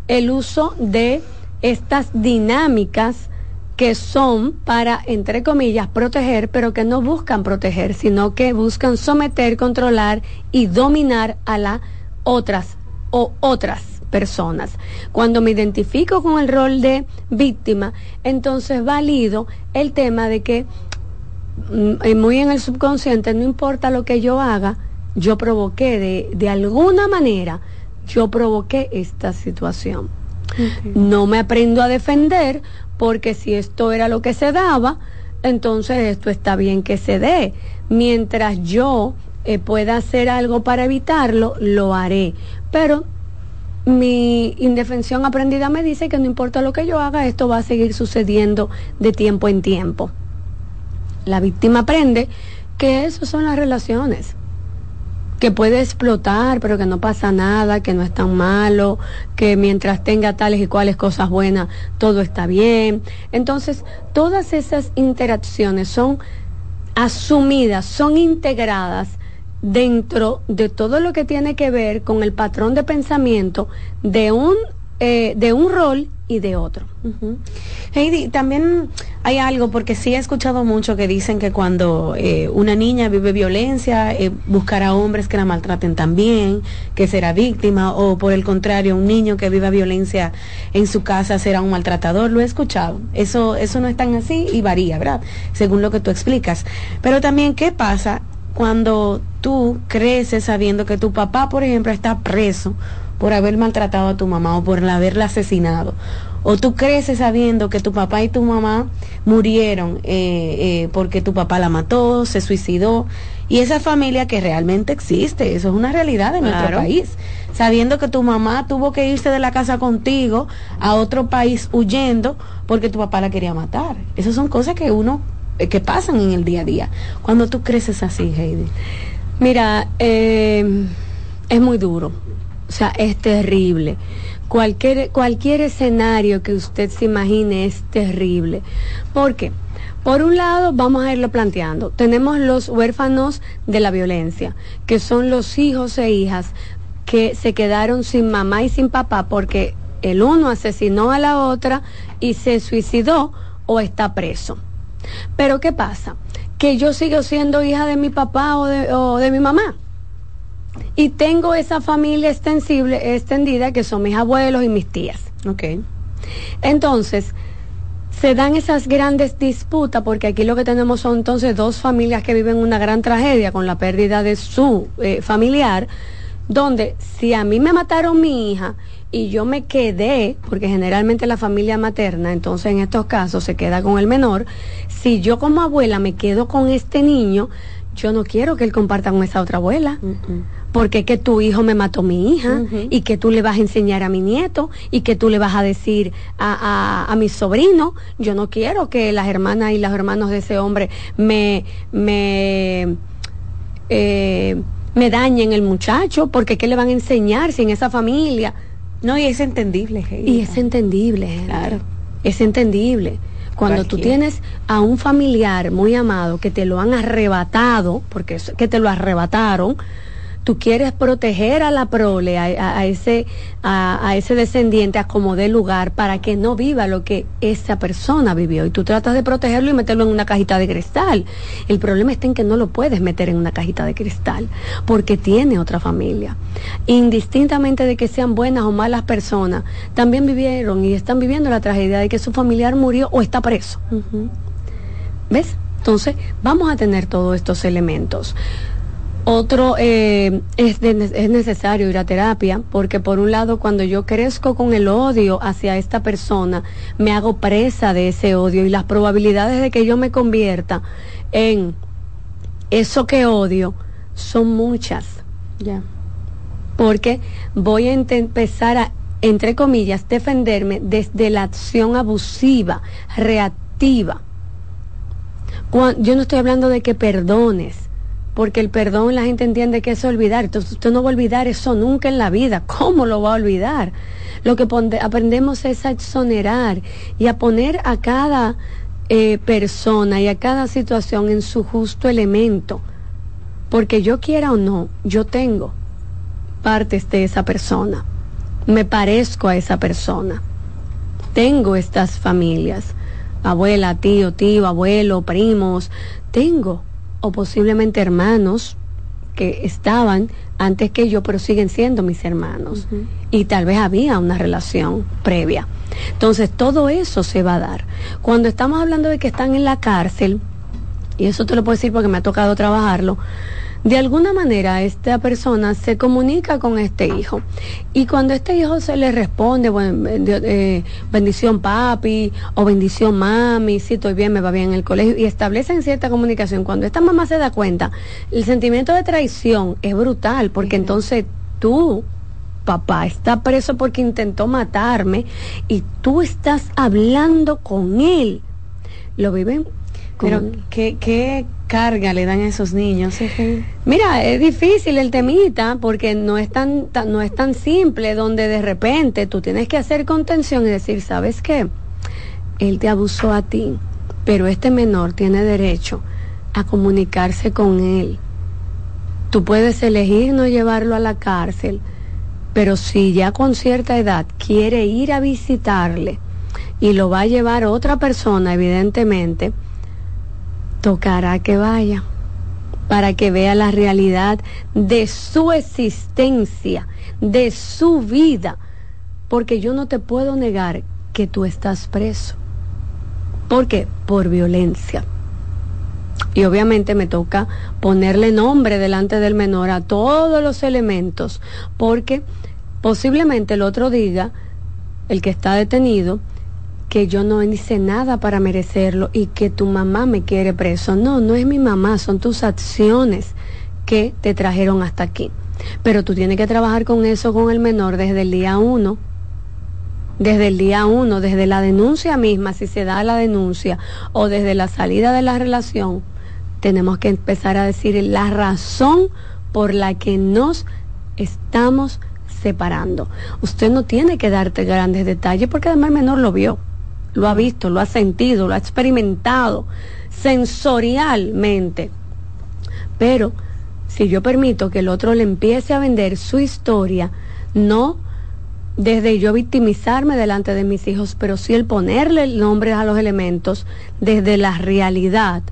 el uso de estas dinámicas que son para, entre comillas, proteger, pero que no buscan proteger, sino que buscan someter, controlar y dominar a las otras o otras personas. Cuando me identifico con el rol de víctima, entonces valido el tema de que mm, muy en el subconsciente, no importa lo que yo haga, yo provoqué de, de alguna manera, yo provoqué esta situación. No me aprendo a defender porque si esto era lo que se daba, entonces esto está bien que se dé. Mientras yo eh, pueda hacer algo para evitarlo, lo haré. Pero mi indefensión aprendida me dice que no importa lo que yo haga, esto va a seguir sucediendo de tiempo en tiempo. La víctima aprende que eso son las relaciones, que puede explotar, pero que no pasa nada, que no es tan malo, que mientras tenga tales y cuales cosas buenas, todo está bien. Entonces, todas esas interacciones son asumidas, son integradas dentro de todo lo que tiene que ver con el patrón de pensamiento de un, eh, de un rol y de otro. Heidi, también hay algo, porque sí he escuchado mucho que dicen que cuando eh, una niña vive violencia, eh, buscará hombres que la maltraten también, que será víctima, o por el contrario, un niño que viva violencia en su casa será un maltratador. Lo he escuchado. Eso, eso no es tan así y varía, ¿verdad? Según lo que tú explicas. Pero también, ¿qué pasa cuando tú creces sabiendo que tu papá, por ejemplo, está preso por haber maltratado a tu mamá o por haberla asesinado. O tú creces sabiendo que tu papá y tu mamá murieron eh, eh, porque tu papá la mató, se suicidó. Y esa familia que realmente existe, eso es una realidad en nuestro país. Sabiendo que tu mamá tuvo que irse de la casa contigo a otro país huyendo porque tu papá la quería matar. Esas son cosas que uno que pasan en el día a día. Cuando tú creces así, Heidi. Mira, eh, es muy duro, o sea, es terrible. Cualquier, cualquier escenario que usted se imagine es terrible. ¿Por qué? Por un lado, vamos a irlo planteando. Tenemos los huérfanos de la violencia, que son los hijos e hijas que se quedaron sin mamá y sin papá porque el uno asesinó a la otra y se suicidó o está preso. Pero ¿qué pasa? Que yo sigo siendo hija de mi papá o de, mi mamá. Y tengo esa familia extensible, extendida que son mis abuelos y mis tías. Ok. Entonces, se dan esas grandes disputas porque aquí lo que tenemos son entonces dos familias que viven una gran tragedia con la pérdida de su eh, familiar, donde si a mí me mataron mi hija y yo me quedé, porque generalmente la familia materna, entonces en estos casos se queda con el menor, si yo como abuela me quedo con este niño, yo no quiero que él comparta con esa otra abuela. Porque que tu hijo me mató mi hija y que tú le vas a enseñar a mi nieto y que tú le vas a decir a, a, mi sobrino. Yo no quiero que las hermanas y los hermanos de ese hombre me, me, eh, me dañen el muchacho porque ¿qué le van a enseñar sin esa familia? No, y es entendible. Y es entendible, claro. Es entendible. Cuando tú tienes a un familiar muy amado que te lo han arrebatado, porque es que te lo arrebataron, tú quieres proteger a la prole, a, ese, a, ese descendiente a como de lugar para que no viva lo que esa persona vivió. Y tú tratas de protegerlo y meterlo en una cajita de cristal. El problema está en que no lo puedes meter en una cajita de cristal porque tiene otra familia. Indistintamente de que sean buenas o malas personas, también vivieron y están viviendo la tragedia de que su familiar murió o está preso. ¿Ves? Entonces, vamos a tener todos estos elementos. Otro, eh, es, es, necesario ir a terapia porque por un lado cuando yo crezco con el odio hacia esta persona, me hago presa de ese odio y las probabilidades de que yo me convierta en eso que odio son muchas. Ya. Porque voy a empezar a, entre comillas, defenderme desde la acción abusiva, reactiva. yo no estoy hablando de que perdones porque el perdón la gente entiende que es olvidar. Entonces usted no va a olvidar eso nunca en la vida. ¿Cómo lo va a olvidar? Lo que aprendemos es a exonerar y a poner a cada eh, persona y a cada situación en su justo elemento. Porque yo quiera o no, yo tengo partes de esa persona. Me parezco a esa persona. Tengo estas familias. Abuela, tío, tío, abuelo, primos. Tengo o posiblemente hermanos que estaban antes que yo, pero siguen siendo mis hermanos. Y tal vez había una relación previa. Entonces, todo eso se va a dar. Cuando estamos hablando de que están en la cárcel, y eso te lo puedo decir porque me ha tocado trabajarlo, de alguna manera esta persona se comunica con este hijo y cuando este hijo se le responde, bueno, eh, bendición papi o bendición mami, si estoy bien, me va bien en el colegio y establecen cierta comunicación, cuando esta mamá se da cuenta, el sentimiento de traición es brutal porque entonces tú papá está preso porque intentó matarme y tú estás hablando con él. Lo viven pero ¿qué, ¿qué, carga le dan a esos niños? Mira, es difícil el temita porque no es tan, no es tan simple donde de repente tú tienes que hacer contención y decir, ¿sabes qué? Él te abusó a ti, pero este menor tiene derecho a comunicarse con él. Tú puedes elegir no llevarlo a la cárcel, pero si ya con cierta edad quiere ir a visitarle y lo va a llevar otra persona, evidentemente, tocará que vaya para que vea la realidad de su existencia, de su vida, porque yo no te puedo negar que tú estás preso. ¿Por qué? Por violencia. Y obviamente me toca ponerle nombre delante del menor a todos los elementos, porque posiblemente el otro diga, el que está detenido, que yo no hice nada para merecerlo y que tu mamá me quiere preso. No, no es mi mamá, son tus acciones que te trajeron hasta aquí. Pero tú tienes que trabajar con eso con el menor desde el día uno. Desde el día uno, desde la denuncia misma, si se da la denuncia, o desde la salida de la relación, tenemos que empezar a decir la razón por la que nos estamos separando. Usted no tiene que darte grandes detalles porque además el menor lo vio lo ha visto, lo ha sentido, lo ha experimentado sensorialmente. Pero si yo permito que el otro le empiece a vender su historia, no desde yo victimizarme delante de mis hijos, pero sí el ponerle el nombre a los elementos desde la realidad,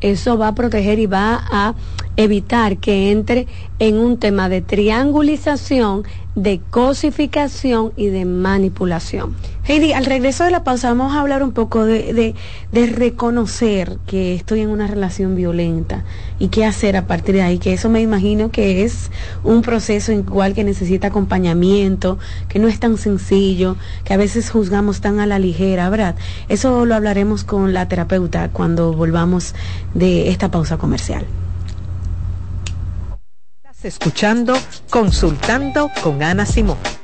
eso va a proteger y va a evitar que entre en un tema de triangulización, de cosificación y de manipulación. Heidi, al regreso de la pausa vamos a hablar un poco de, reconocer que estoy en una relación violenta y qué hacer a partir de ahí, que eso me imagino que es un proceso igual que necesita acompañamiento, que no es tan sencillo, que a veces juzgamos tan a la ligera, ¿verdad? Eso lo hablaremos con la terapeuta cuando volvamos de esta pausa comercial. escuchando Consultando con Ana Simón.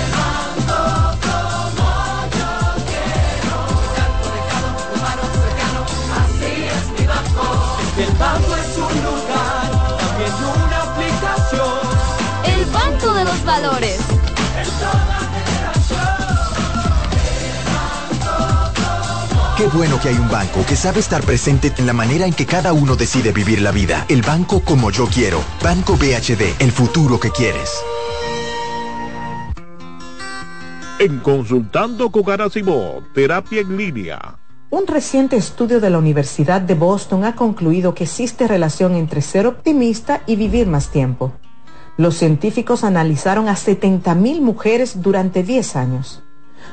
Valores. Qué bueno que hay un banco que sabe estar presente en la manera en que cada uno decide vivir la vida. El banco como yo quiero. Banco BHD, el futuro que quieres. En Consultando con Garacimo, terapia en línea. Un reciente estudio de la Universidad de Boston ha concluido que existe relación entre ser optimista y vivir más tiempo. Los científicos analizaron a 70.000 mujeres durante 10 años.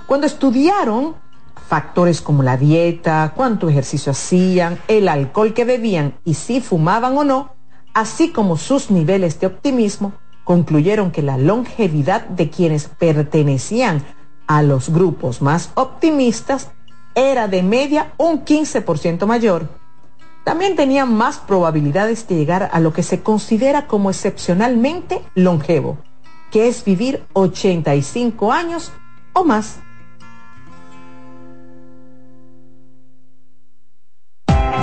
Cuando estudiaron factores como la dieta, cuánto ejercicio hacían, el alcohol que bebían y si fumaban o no, así como sus niveles de optimismo, concluyeron que la longevidad de quienes pertenecían a los grupos más optimistas era de media un 15% mayor. También tenían más probabilidades de llegar a lo que se considera como excepcionalmente longevo, que es vivir 85 años o más.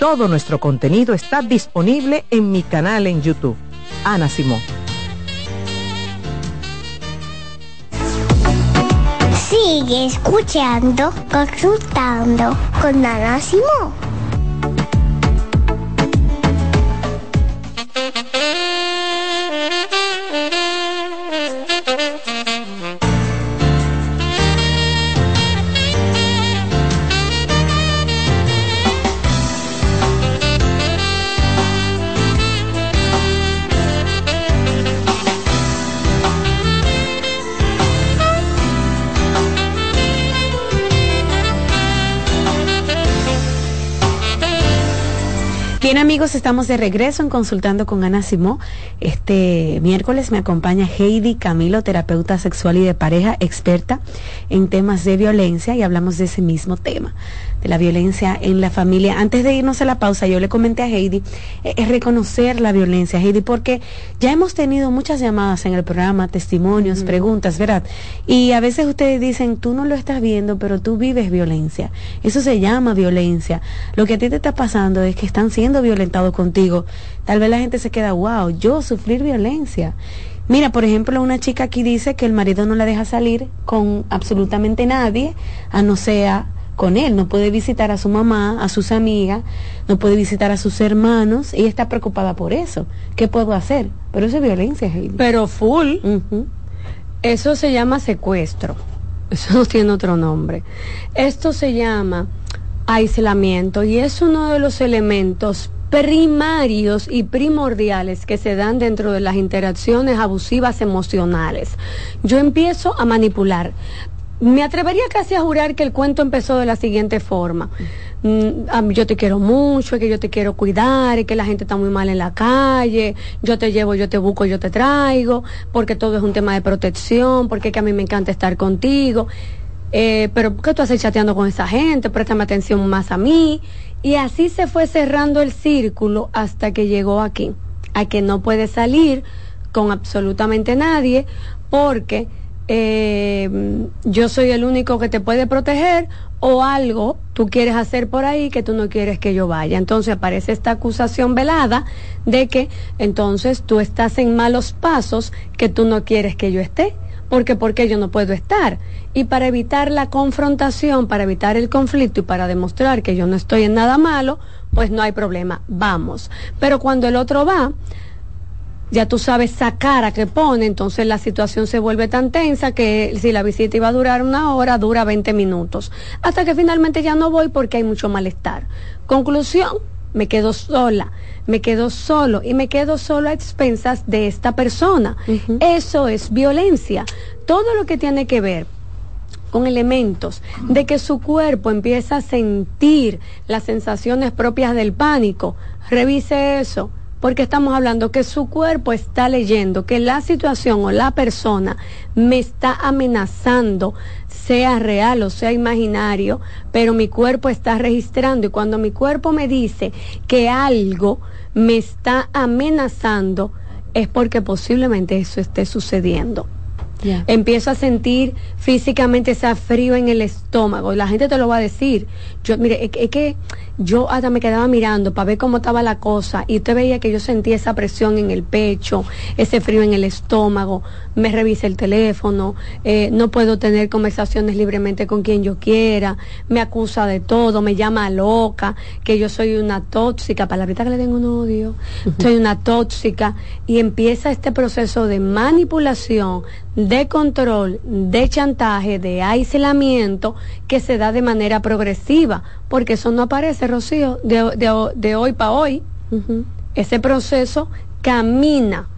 Todo nuestro contenido está disponible en mi canal en YouTube. Ana Simón. Sigue escuchando, consultando con Ana Simón. Bien amigos, estamos de regreso en Consultando con Ana Simó. Este miércoles me acompaña Heidi Camilo, terapeuta sexual y de pareja, experta en temas de violencia y hablamos de ese mismo tema, de la violencia en la familia. Antes de irnos a la pausa, yo le comenté a Heidi, eh, es reconocer la violencia, Heidi, porque ya hemos tenido muchas llamadas en el programa, testimonios, preguntas, ¿verdad? Y a veces ustedes dicen, tú no lo estás viendo, pero tú vives violencia. Eso se llama violencia. Lo que a ti te está pasando es que están siendo violentados contigo. Tal vez la gente se queda, wow, yo sufrir violencia. Mira, por ejemplo, una chica aquí dice que el marido no la deja salir con absolutamente nadie, a no sea con él, no puede visitar a su mamá, a sus amigas, no puede visitar a sus hermanos, ella está preocupada por eso. ¿Qué puedo hacer? Pero eso es violencia, Heidi. Pero full. Eso se llama secuestro. Eso no tiene otro nombre. Esto se llama aislamiento y es uno de los elementos primarios y primordiales que se dan dentro de las interacciones abusivas emocionales. Yo empiezo a manipular. Me atrevería casi a jurar que el cuento empezó de la siguiente forma. Mm, yo te quiero mucho, que yo te quiero cuidar, es que la gente está muy mal en la calle, yo te llevo, yo te busco, yo te traigo, porque todo es un tema de protección, porque es que a mí me encanta estar contigo. Eh, pero ¿por qué tú haces chateando con esa gente? Préstame atención más a mí. Y así se fue cerrando el círculo hasta que llegó aquí, a que no puede salir con absolutamente nadie porque eh, yo soy el único que te puede proteger o algo tú quieres hacer por ahí que tú no quieres que yo vaya. Entonces aparece esta acusación velada de que entonces tú estás en malos pasos que tú no quieres que yo esté porque porque yo no puedo estar. Y para evitar la confrontación, para evitar el conflicto y para demostrar que yo no estoy en nada malo, pues no hay problema, vamos. Pero cuando el otro va, ya tú sabes sacar a qué pone, entonces la situación se vuelve tan tensa que si la visita iba a durar una hora, dura 20 minutos. Hasta que finalmente ya no voy porque hay mucho malestar. Conclusión, me quedo sola, me quedo solo y me quedo solo a expensas de esta persona. Eso es violencia. Todo lo que tiene que ver con elementos de que su cuerpo empieza a sentir las sensaciones propias del pánico, revise eso porque estamos hablando que su cuerpo está leyendo que la situación o la persona me está amenazando, sea real o sea imaginario, pero mi cuerpo está registrando y cuando mi cuerpo me dice que algo me está amenazando, es porque posiblemente eso esté sucediendo. Empiezo a sentir físicamente ese frío en el estómago. La gente te lo va a decir. Yo, mire, es, que yo hasta me quedaba mirando para ver cómo estaba la cosa y usted veía que yo sentía esa presión en el pecho, ese frío en el estómago, me revisa el teléfono, eh, no puedo tener conversaciones libremente con quien yo quiera, me acusa de todo, me llama loca, que yo soy una tóxica, palabrita que le tengo un odio, soy una tóxica y empieza este proceso de manipulación, de control, de chantaje, de aislamiento que se da de manera progresiva, porque eso no aparece, Rocío, de, hoy para hoy. Ese proceso camina,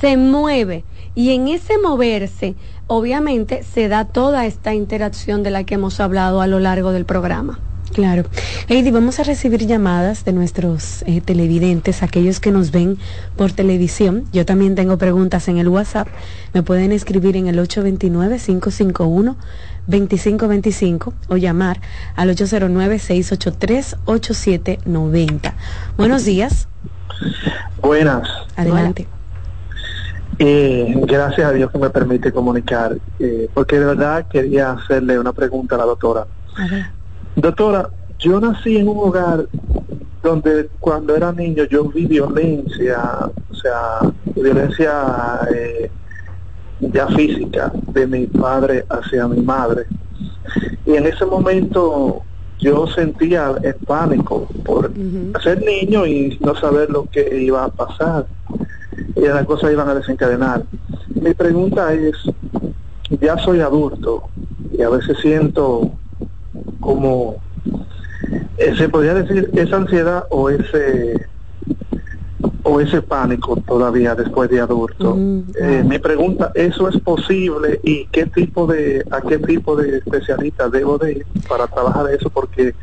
se mueve y en ese moverse, obviamente, se da toda esta interacción de la que hemos hablado a lo largo del programa. Claro. Heidi, vamos a recibir llamadas de nuestros eh, televidentes, aquellos que nos ven por televisión. Yo también tengo preguntas en el WhatsApp. Me pueden escribir en el 829-551-2525 o llamar al 809-683-8790. Buenos días. Buenas. Adelante. Eh, gracias a Dios que me permite comunicar, eh, porque de verdad quería hacerle una pregunta a la doctora. Doctora, yo nací en un hogar donde cuando era niño yo vi violencia, o sea, violencia eh, ya física de mi padre hacia mi madre. Y en ese momento yo sentía el pánico por ser niño y no saber lo que iba a pasar. Y las cosas iban a desencadenar. Mi pregunta es, ya soy adulto y a veces siento como, eh, se podría decir, esa ansiedad o ese o ese pánico todavía después de adulto. Mm, eh, mi pregunta, ¿eso es posible y qué tipo de, a qué tipo de especialista debo de ir para trabajar eso? Porque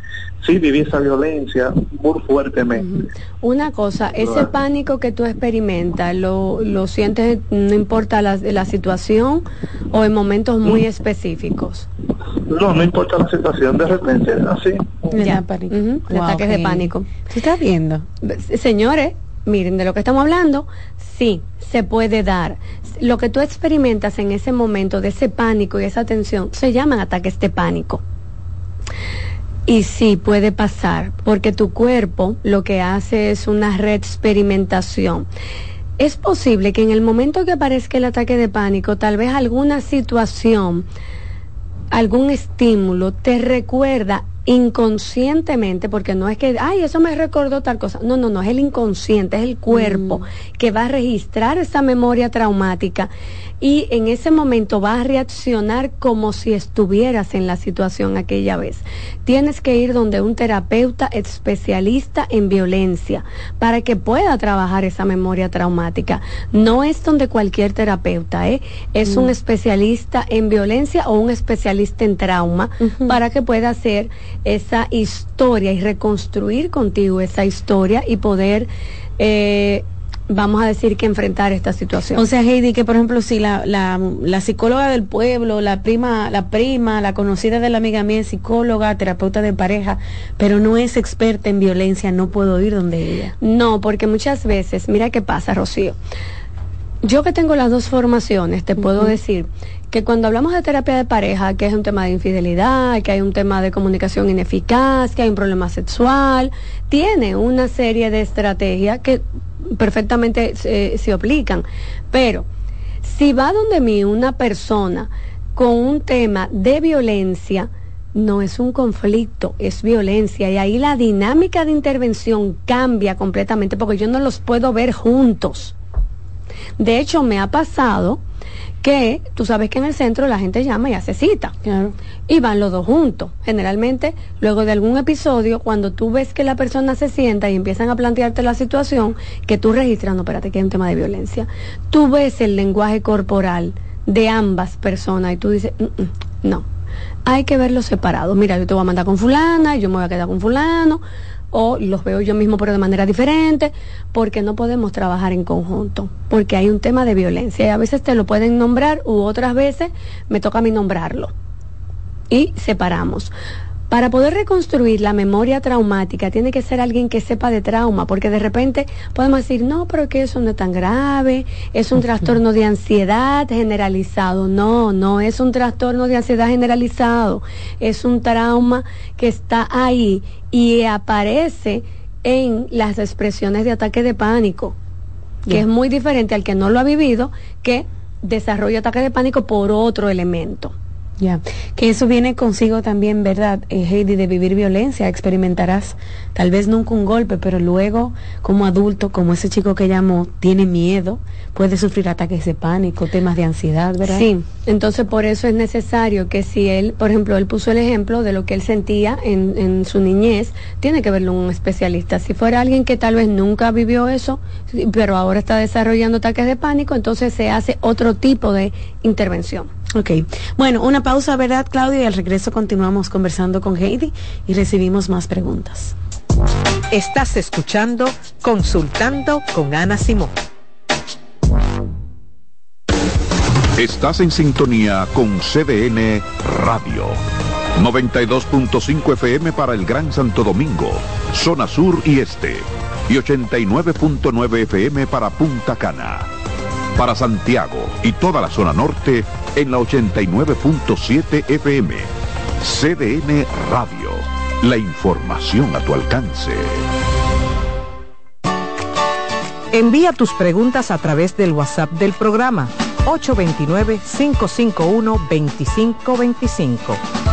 sí viví esa violencia muy fuertemente. Una cosa, ese pánico que tú experimentas, ¿lo, lo sientes, no importa la, la situación o en momentos muy mm. específicos? No, no importa la situación, de repente, así, Ya. pánico. Ujú, de Wow, ataques de Heidi. pánico. ¿Tú estás viendo? Señores, miren, de lo que estamos hablando, sí, se puede dar. Lo que tú experimentas en ese momento de ese pánico y esa tensión se llaman ataques de pánico. Y sí, puede pasar, porque tu cuerpo lo que hace es una reexperimentación. Es posible que en el momento que aparezca el ataque de pánico, tal vez alguna situación algún estímulo te recuerda inconscientemente, porque no es que, ay, eso me recordó tal cosa. No, no, no, es el inconsciente, es el cuerpo que va a registrar esa memoria traumática y en ese momento va a reaccionar como si estuvieras en la situación aquella vez. Tienes que ir donde un terapeuta especialista en violencia para que pueda trabajar esa memoria traumática. No es donde cualquier terapeuta, ¿eh? es un Mm. especialista en violencia o un especialista en trauma para que pueda hacer esa historia y reconstruir contigo esa historia y poder, eh, vamos a decir que enfrentar esta situación. O sea, Heidi, que por ejemplo, si la, la, la psicóloga del pueblo, la prima, la prima, la conocida de la amiga mía es psicóloga, terapeuta de pareja, pero no es experta en violencia, no puedo ir donde ella. No, porque muchas veces, mira qué pasa, Rocío. Yo que tengo las dos formaciones, te puedo decir que cuando hablamos de terapia de pareja, que es un tema de infidelidad, que hay un tema de comunicación ineficaz, que hay un problema sexual, tiene una serie de estrategias que perfectamente eh, se aplican. Pero si va donde mí una persona con un tema de violencia, no es un conflicto, es violencia. Y ahí la dinámica de intervención cambia completamente porque yo no los puedo ver juntos. De hecho, me ha pasado que tú sabes que en el centro la gente llama y hace cita. Y van los dos juntos. Generalmente, luego de algún episodio, cuando tú ves que la persona se sienta y empiezan a plantearte la situación, que tú registras, no, espérate, que hay un tema de violencia, tú ves el lenguaje corporal de ambas personas y tú dices, "Mm, mm, no, hay que verlos separados. Mira, yo te voy a mandar con fulana, yo me voy a quedar con fulano, o los veo yo mismo pero de manera diferente, porque no podemos trabajar en conjunto, porque hay un tema de violencia y a veces te lo pueden nombrar u otras veces me toca a mí nombrarlo. Y separamos. Para poder reconstruir la memoria traumática tiene que ser alguien que sepa de trauma, porque de repente podemos decir, no, pero que eso no es tan grave, es un trastorno de ansiedad generalizado. No, no es un trastorno de ansiedad generalizado, es un trauma que está ahí y aparece en las expresiones de ataque de pánico, que es muy diferente al que no lo ha vivido, que desarrolla ataque de pánico por otro elemento. Ya, que eso viene consigo también, ¿verdad, eh, Heidi, de vivir violencia? Experimentarás tal vez nunca un golpe, pero luego como adulto, como ese chico que llamó, tiene miedo, puede sufrir ataques de pánico, temas de ansiedad, ¿verdad? Sí, entonces por eso es necesario que si él, por ejemplo, él puso el ejemplo de lo que él sentía en, en su niñez, tiene que verlo un especialista. Si fuera alguien que tal vez nunca vivió eso, pero ahora está desarrollando ataques de pánico, entonces se hace otro tipo de intervención. Ok, bueno, una pausa, ¿verdad, Claudia? Y al regreso continuamos conversando con Heidi y recibimos más preguntas. Estás escuchando Consultando con Ana Simón. Estás en sintonía con CDN Radio. 92.5 FM para el Gran Santo Domingo, zona sur y este. Y 89.9 FM para Punta Cana. Para Santiago y toda la zona norte en la 89.7 FM. CDN Radio. La información a tu alcance. Envía tus preguntas a través del WhatsApp del programa 829-551-2525.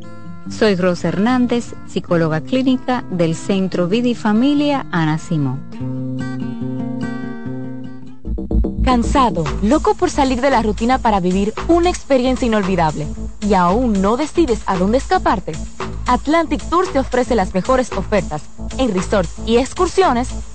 Soy Rosa Hernández, psicóloga clínica del Centro Vida y Familia Ana Simón. Cansado, loco por salir de la rutina para vivir una experiencia inolvidable y aún no decides a dónde escaparte. Atlantic Tours te ofrece las mejores ofertas en resorts y excursiones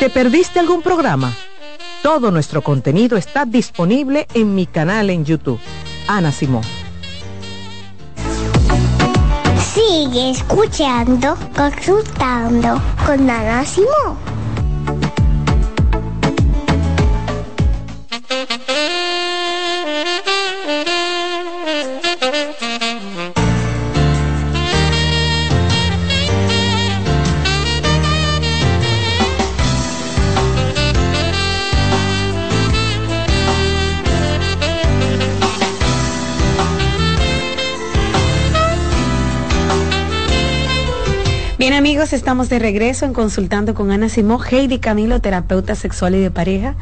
¿Te perdiste algún programa? Todo nuestro contenido está disponible en mi canal en YouTube. Ana Simón. Sigue escuchando, consultando con Ana Simón. Amigos, estamos de regreso en Consultando con Ana Simón, Heidi Camilo, terapeuta sexual y de pareja,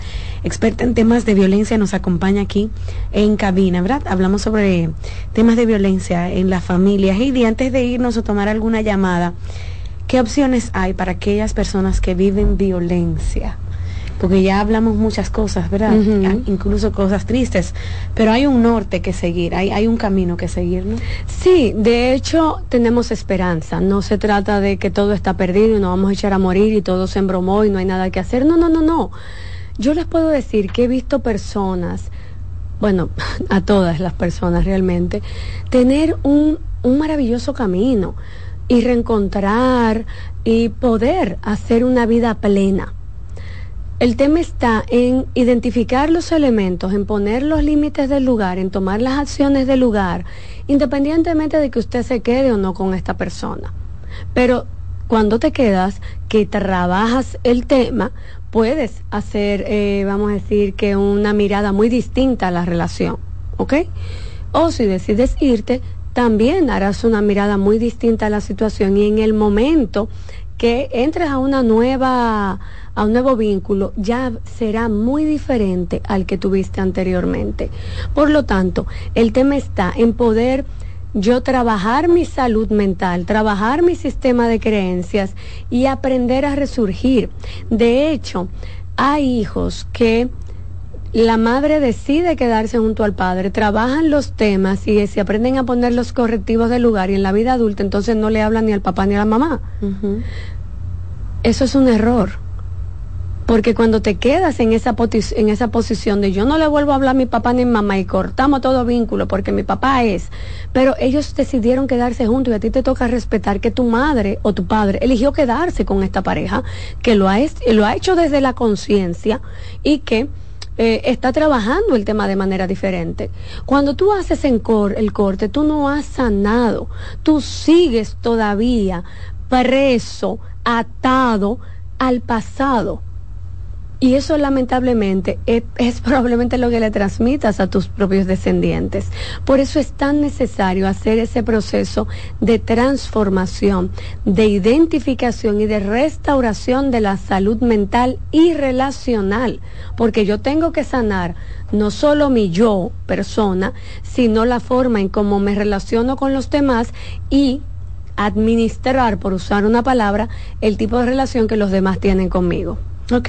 experta en temas de violencia, nos acompaña aquí en cabina, ¿verdad? Hablamos sobre temas de violencia en la familia. Heidi, antes de irnos a tomar alguna llamada, ¿qué opciones hay para aquellas personas que viven violencia? Porque ya hablamos muchas cosas, ¿verdad? Ujú. Incluso cosas tristes, pero hay un norte que seguir, hay, hay un camino que seguir, ¿no? Sí, de hecho tenemos esperanza. No se trata de que todo está perdido y nos vamos a echar a morir y todo se embromó y no hay nada que hacer. No, no, no, no. Yo les puedo decir que he visto personas, bueno, [laughs] a todas las personas realmente, tener un, un maravilloso camino y reencontrar y poder hacer una vida plena. El tema está en identificar los elementos, en poner los límites del lugar, en tomar las acciones del lugar, independientemente de que usted se quede o no con esta persona. Pero cuando te quedas, que trabajas el tema, puedes hacer, eh, vamos a decir, que una mirada muy distinta a la relación, ¿ok? O si decides irte, también harás una mirada muy distinta a la situación y en el momento que entres a una nueva a un nuevo vínculo, ya será muy diferente al que tuviste anteriormente. Por lo tanto, el tema está en poder yo trabajar mi salud mental, trabajar mi sistema de creencias y aprender a resurgir. De hecho, hay hijos que la madre decide quedarse junto al padre, trabajan los temas y se aprenden a poner los correctivos del lugar y en la vida adulta entonces no le hablan ni al papá ni a la mamá. Eso es un error. Porque cuando te quedas en esa, en esa posición de yo no le vuelvo a hablar a mi papá ni mi mamá y cortamos todo vínculo porque mi papá es, pero ellos decidieron quedarse juntos y a ti te toca respetar que tu madre o tu padre eligió quedarse con esta pareja, que lo ha, lo ha hecho desde la conciencia y que eh, está trabajando el tema de manera diferente. Cuando tú haces el corte, tú no has sanado, tú sigues todavía preso, atado al pasado y eso lamentablemente es, [laughs] probablemente lo que le transmitas a tus propios descendientes. Por eso es tan necesario hacer ese proceso de transformación, de identificación y de restauración de la salud mental y relacional. Porque yo tengo que sanar no solo mi yo, persona, sino la forma en cómo me relaciono con los demás y administrar, por usar una palabra, el tipo de relación que los demás tienen conmigo. Ok.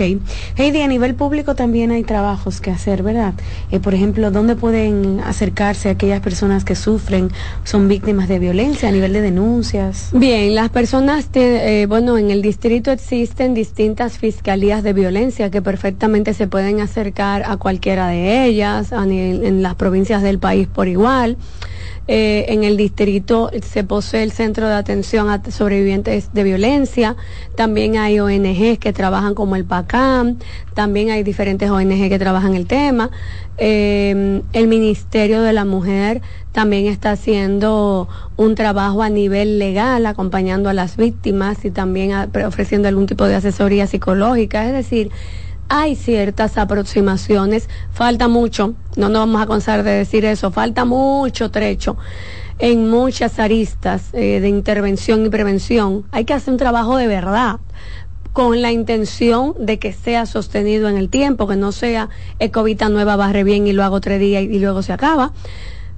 Heidi, a nivel público también hay trabajos que hacer, ¿verdad? Eh, por ejemplo, ¿dónde pueden acercarse aquellas personas que sufren, son víctimas de violencia a nivel de denuncias? Bien, las personas, eh, bueno, en el distrito existen distintas fiscalías de violencia que perfectamente se pueden acercar a cualquiera de ellas, en las provincias del país por igual. Eh, en el distrito se posee el Centro de Atención a Sobrevivientes de Violencia. También hay ONGs que trabajan como el PACAM. También hay diferentes ONG que trabajan el tema. Eh, el Ministerio de la Mujer también está haciendo un trabajo a nivel legal, acompañando a las víctimas y también ofreciendo algún tipo de asesoría psicológica. Es decir, hay ciertas aproximaciones, falta mucho, no nos vamos a cansar de decir eso, falta mucho trecho en muchas aristas eh, de intervención y prevención. Hay que hacer un trabajo de verdad con la intención de que sea sostenido en el tiempo, que no sea Ecovita nueva barre bien y lo hago tres días y luego se acaba.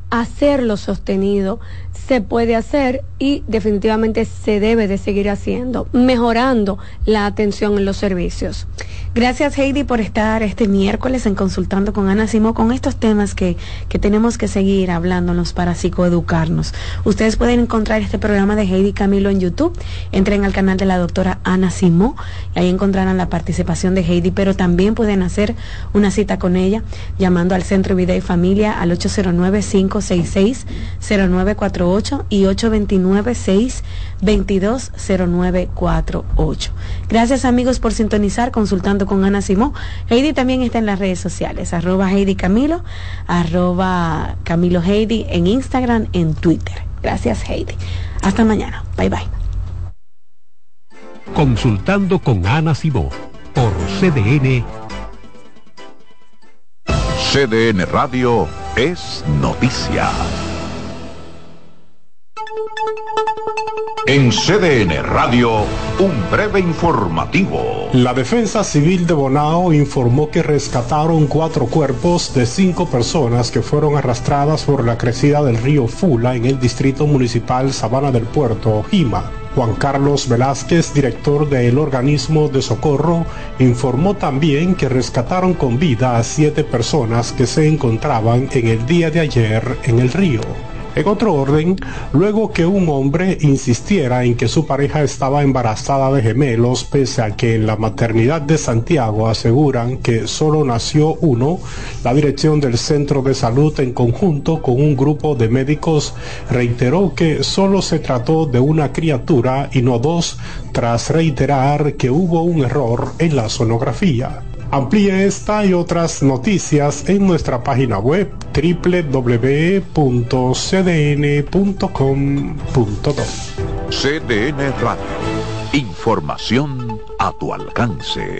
Hacerlo sostenido se puede hacer y definitivamente se debe de seguir haciendo, mejorando la atención en los servicios. Gracias Heidi por estar este miércoles en Consultando con Ana Simó con estos temas que, que tenemos que seguir hablándonos para psicoeducarnos. Ustedes pueden encontrar este programa de Heidi Camilo en YouTube. Entren al canal de la doctora Ana Simó y ahí encontrarán la participación de Heidi, pero también pueden hacer una cita con ella llamando al Centro Vida y Familia al 809-566-0948 y 829-622-0948. Gracias amigos por sintonizar Consultando con Ana Simó. Heidi también está en las redes sociales, arroba Heidi Camilo, arroba Camilo Heidi en Instagram, en Twitter. Gracias Heidi. Hasta mañana. Bye bye. Consultando con Ana Simó por CDN. CDN Radio es noticia. En CDN Radio, un breve informativo. La Defensa Civil de Bonao informó que rescataron cuatro cuerpos de cinco personas que fueron arrastradas por la crecida del río Fula en el distrito municipal Sabana del Puerto, Jima. Juan Carlos Velázquez, director del organismo de socorro, informó también que rescataron con vida a siete personas que se encontraban en el día de ayer en el río. En otro orden, luego que un hombre insistiera en que su pareja estaba embarazada de gemelos, pese a que en la maternidad de Santiago aseguran que solo nació uno, la dirección del centro de salud en conjunto con un grupo de médicos reiteró que solo se trató de una criatura y no dos, tras reiterar que hubo un error en la sonografía. Amplíe esta y otras noticias en nuestra página web www.cdn.com.do. CDN Radio. Información a tu alcance.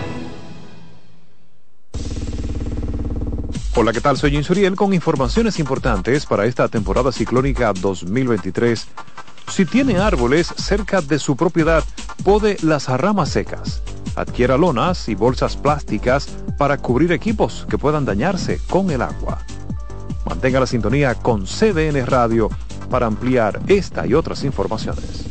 Hola, ¿qué tal? Soy Insuriel con informaciones importantes para esta temporada ciclónica 2023. Si tiene árboles cerca de su propiedad, pode las ramas secas. Adquiera lonas y bolsas plásticas para cubrir equipos que puedan dañarse con el agua. Mantenga la sintonía con CDN Radio para ampliar esta y otras informaciones.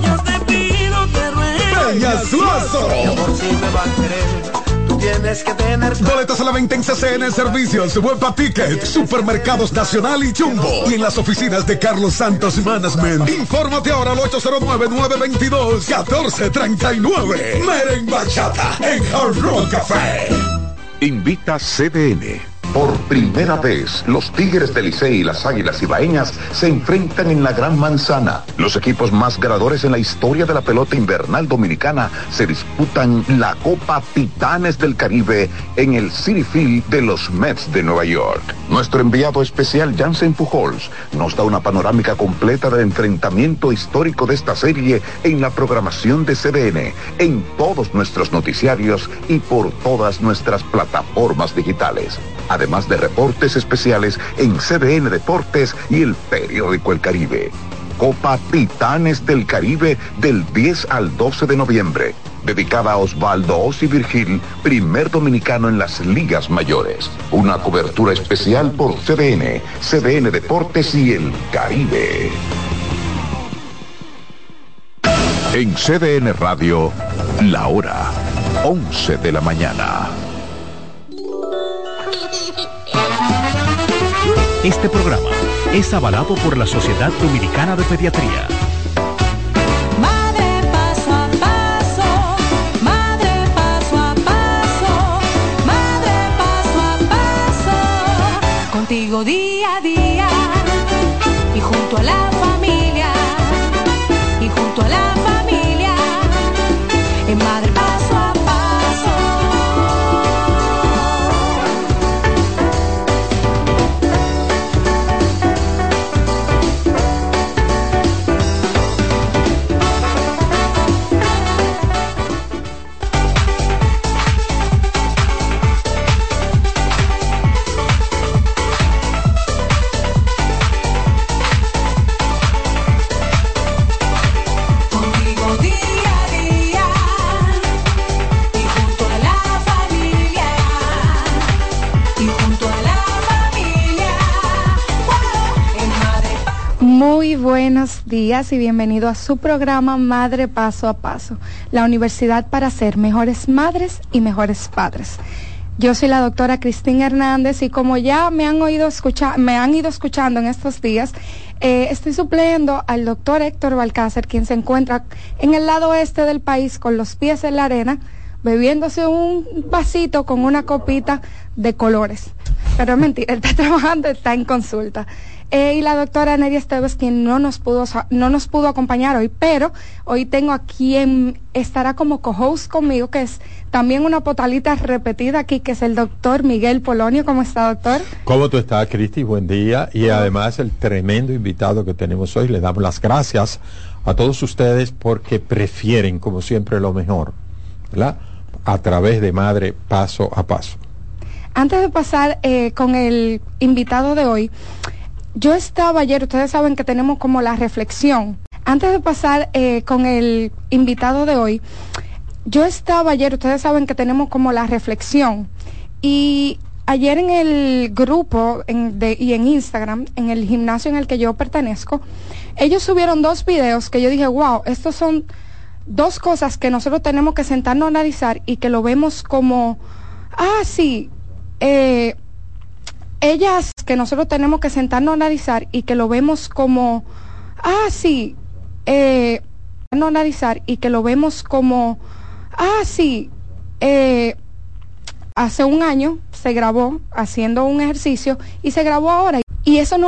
Querer. Tú tienes que tener. Boletas a la venta en CCN Servicios, Huepa Ticket, Supermercados Nacional y Jumbo. Y en las oficinas de Carlos Santos Management. Infórmate ahora al 809-922-1439. Meren Bachata en Hard Rock Café. Invita CDN. Por primera vez, los Tigres del Licey y las Águilas Ibaeñas se enfrentan en la Gran Manzana. Los equipos más ganadores en la historia de la pelota invernal dominicana se disputan la Copa Titanes del Caribe en el City Field de los Mets de Nueva York. Nuestro enviado especial Jansen Pujols nos da una panorámica completa del enfrentamiento histórico de esta serie en la programación de CDN, en todos nuestros noticiarios y por todas nuestras plataformas digitales de reportes especiales en CDN Deportes y el periódico El Caribe. Copa Titanes del Caribe del 10 al 12 de noviembre, dedicada a Osvaldo Osi Virgil, primer dominicano en las ligas mayores. Una cobertura especial por CDN, CDN Deportes y El Caribe. En CDN Radio, la hora 11 de la mañana. Este programa es avalado por la Sociedad Dominicana de Pediatría. Madre paso a paso, madre paso a paso, madre paso a paso, contigo día buenos días y bienvenido a su programa Madre Paso a Paso, la universidad para ser mejores madres y mejores padres. Yo soy la doctora Cristina Hernández y como ya me han oído escuchar, me han ido escuchando en estos días, eh, estoy supliendo al doctor Héctor Balcácer, quien se encuentra en el lado oeste del país con los pies en la arena, bebiéndose un vasito con una copita de colores. Pero es mentira, él [laughs] está trabajando, está en consulta. Eh, y la doctora Neria Esteves, quien no nos pudo no nos pudo acompañar hoy, pero hoy tengo a quien estará como co-host conmigo, que es también una potalita repetida aquí, que es el doctor Miguel Polonio. ¿Cómo está, doctor? ¿Cómo tú estás, Cristi? Buen día. Y además el tremendo invitado que tenemos hoy, le damos las gracias a todos ustedes porque prefieren, como siempre, lo mejor, ¿verdad? A través de Madre Paso a Paso. Antes de pasar eh, con el invitado de hoy, yo estaba ayer, ustedes saben que tenemos como la reflexión. Antes de pasar eh, con el invitado de hoy, yo estaba ayer, ustedes saben que tenemos como la reflexión. Y ayer en el grupo y en Instagram, en el gimnasio en el que yo pertenezco, ellos subieron dos videos que yo dije, wow, estos son dos cosas que nosotros tenemos que sentarnos a analizar y que lo vemos como, ah, sí, eh, ellas que nosotros tenemos que sentarnos a analizar y que lo vemos como, ah, sí, eh, no analizar y que lo vemos como, ah, sí, eh, hace un año se grabó haciendo un ejercicio y se grabó ahora. Y eso no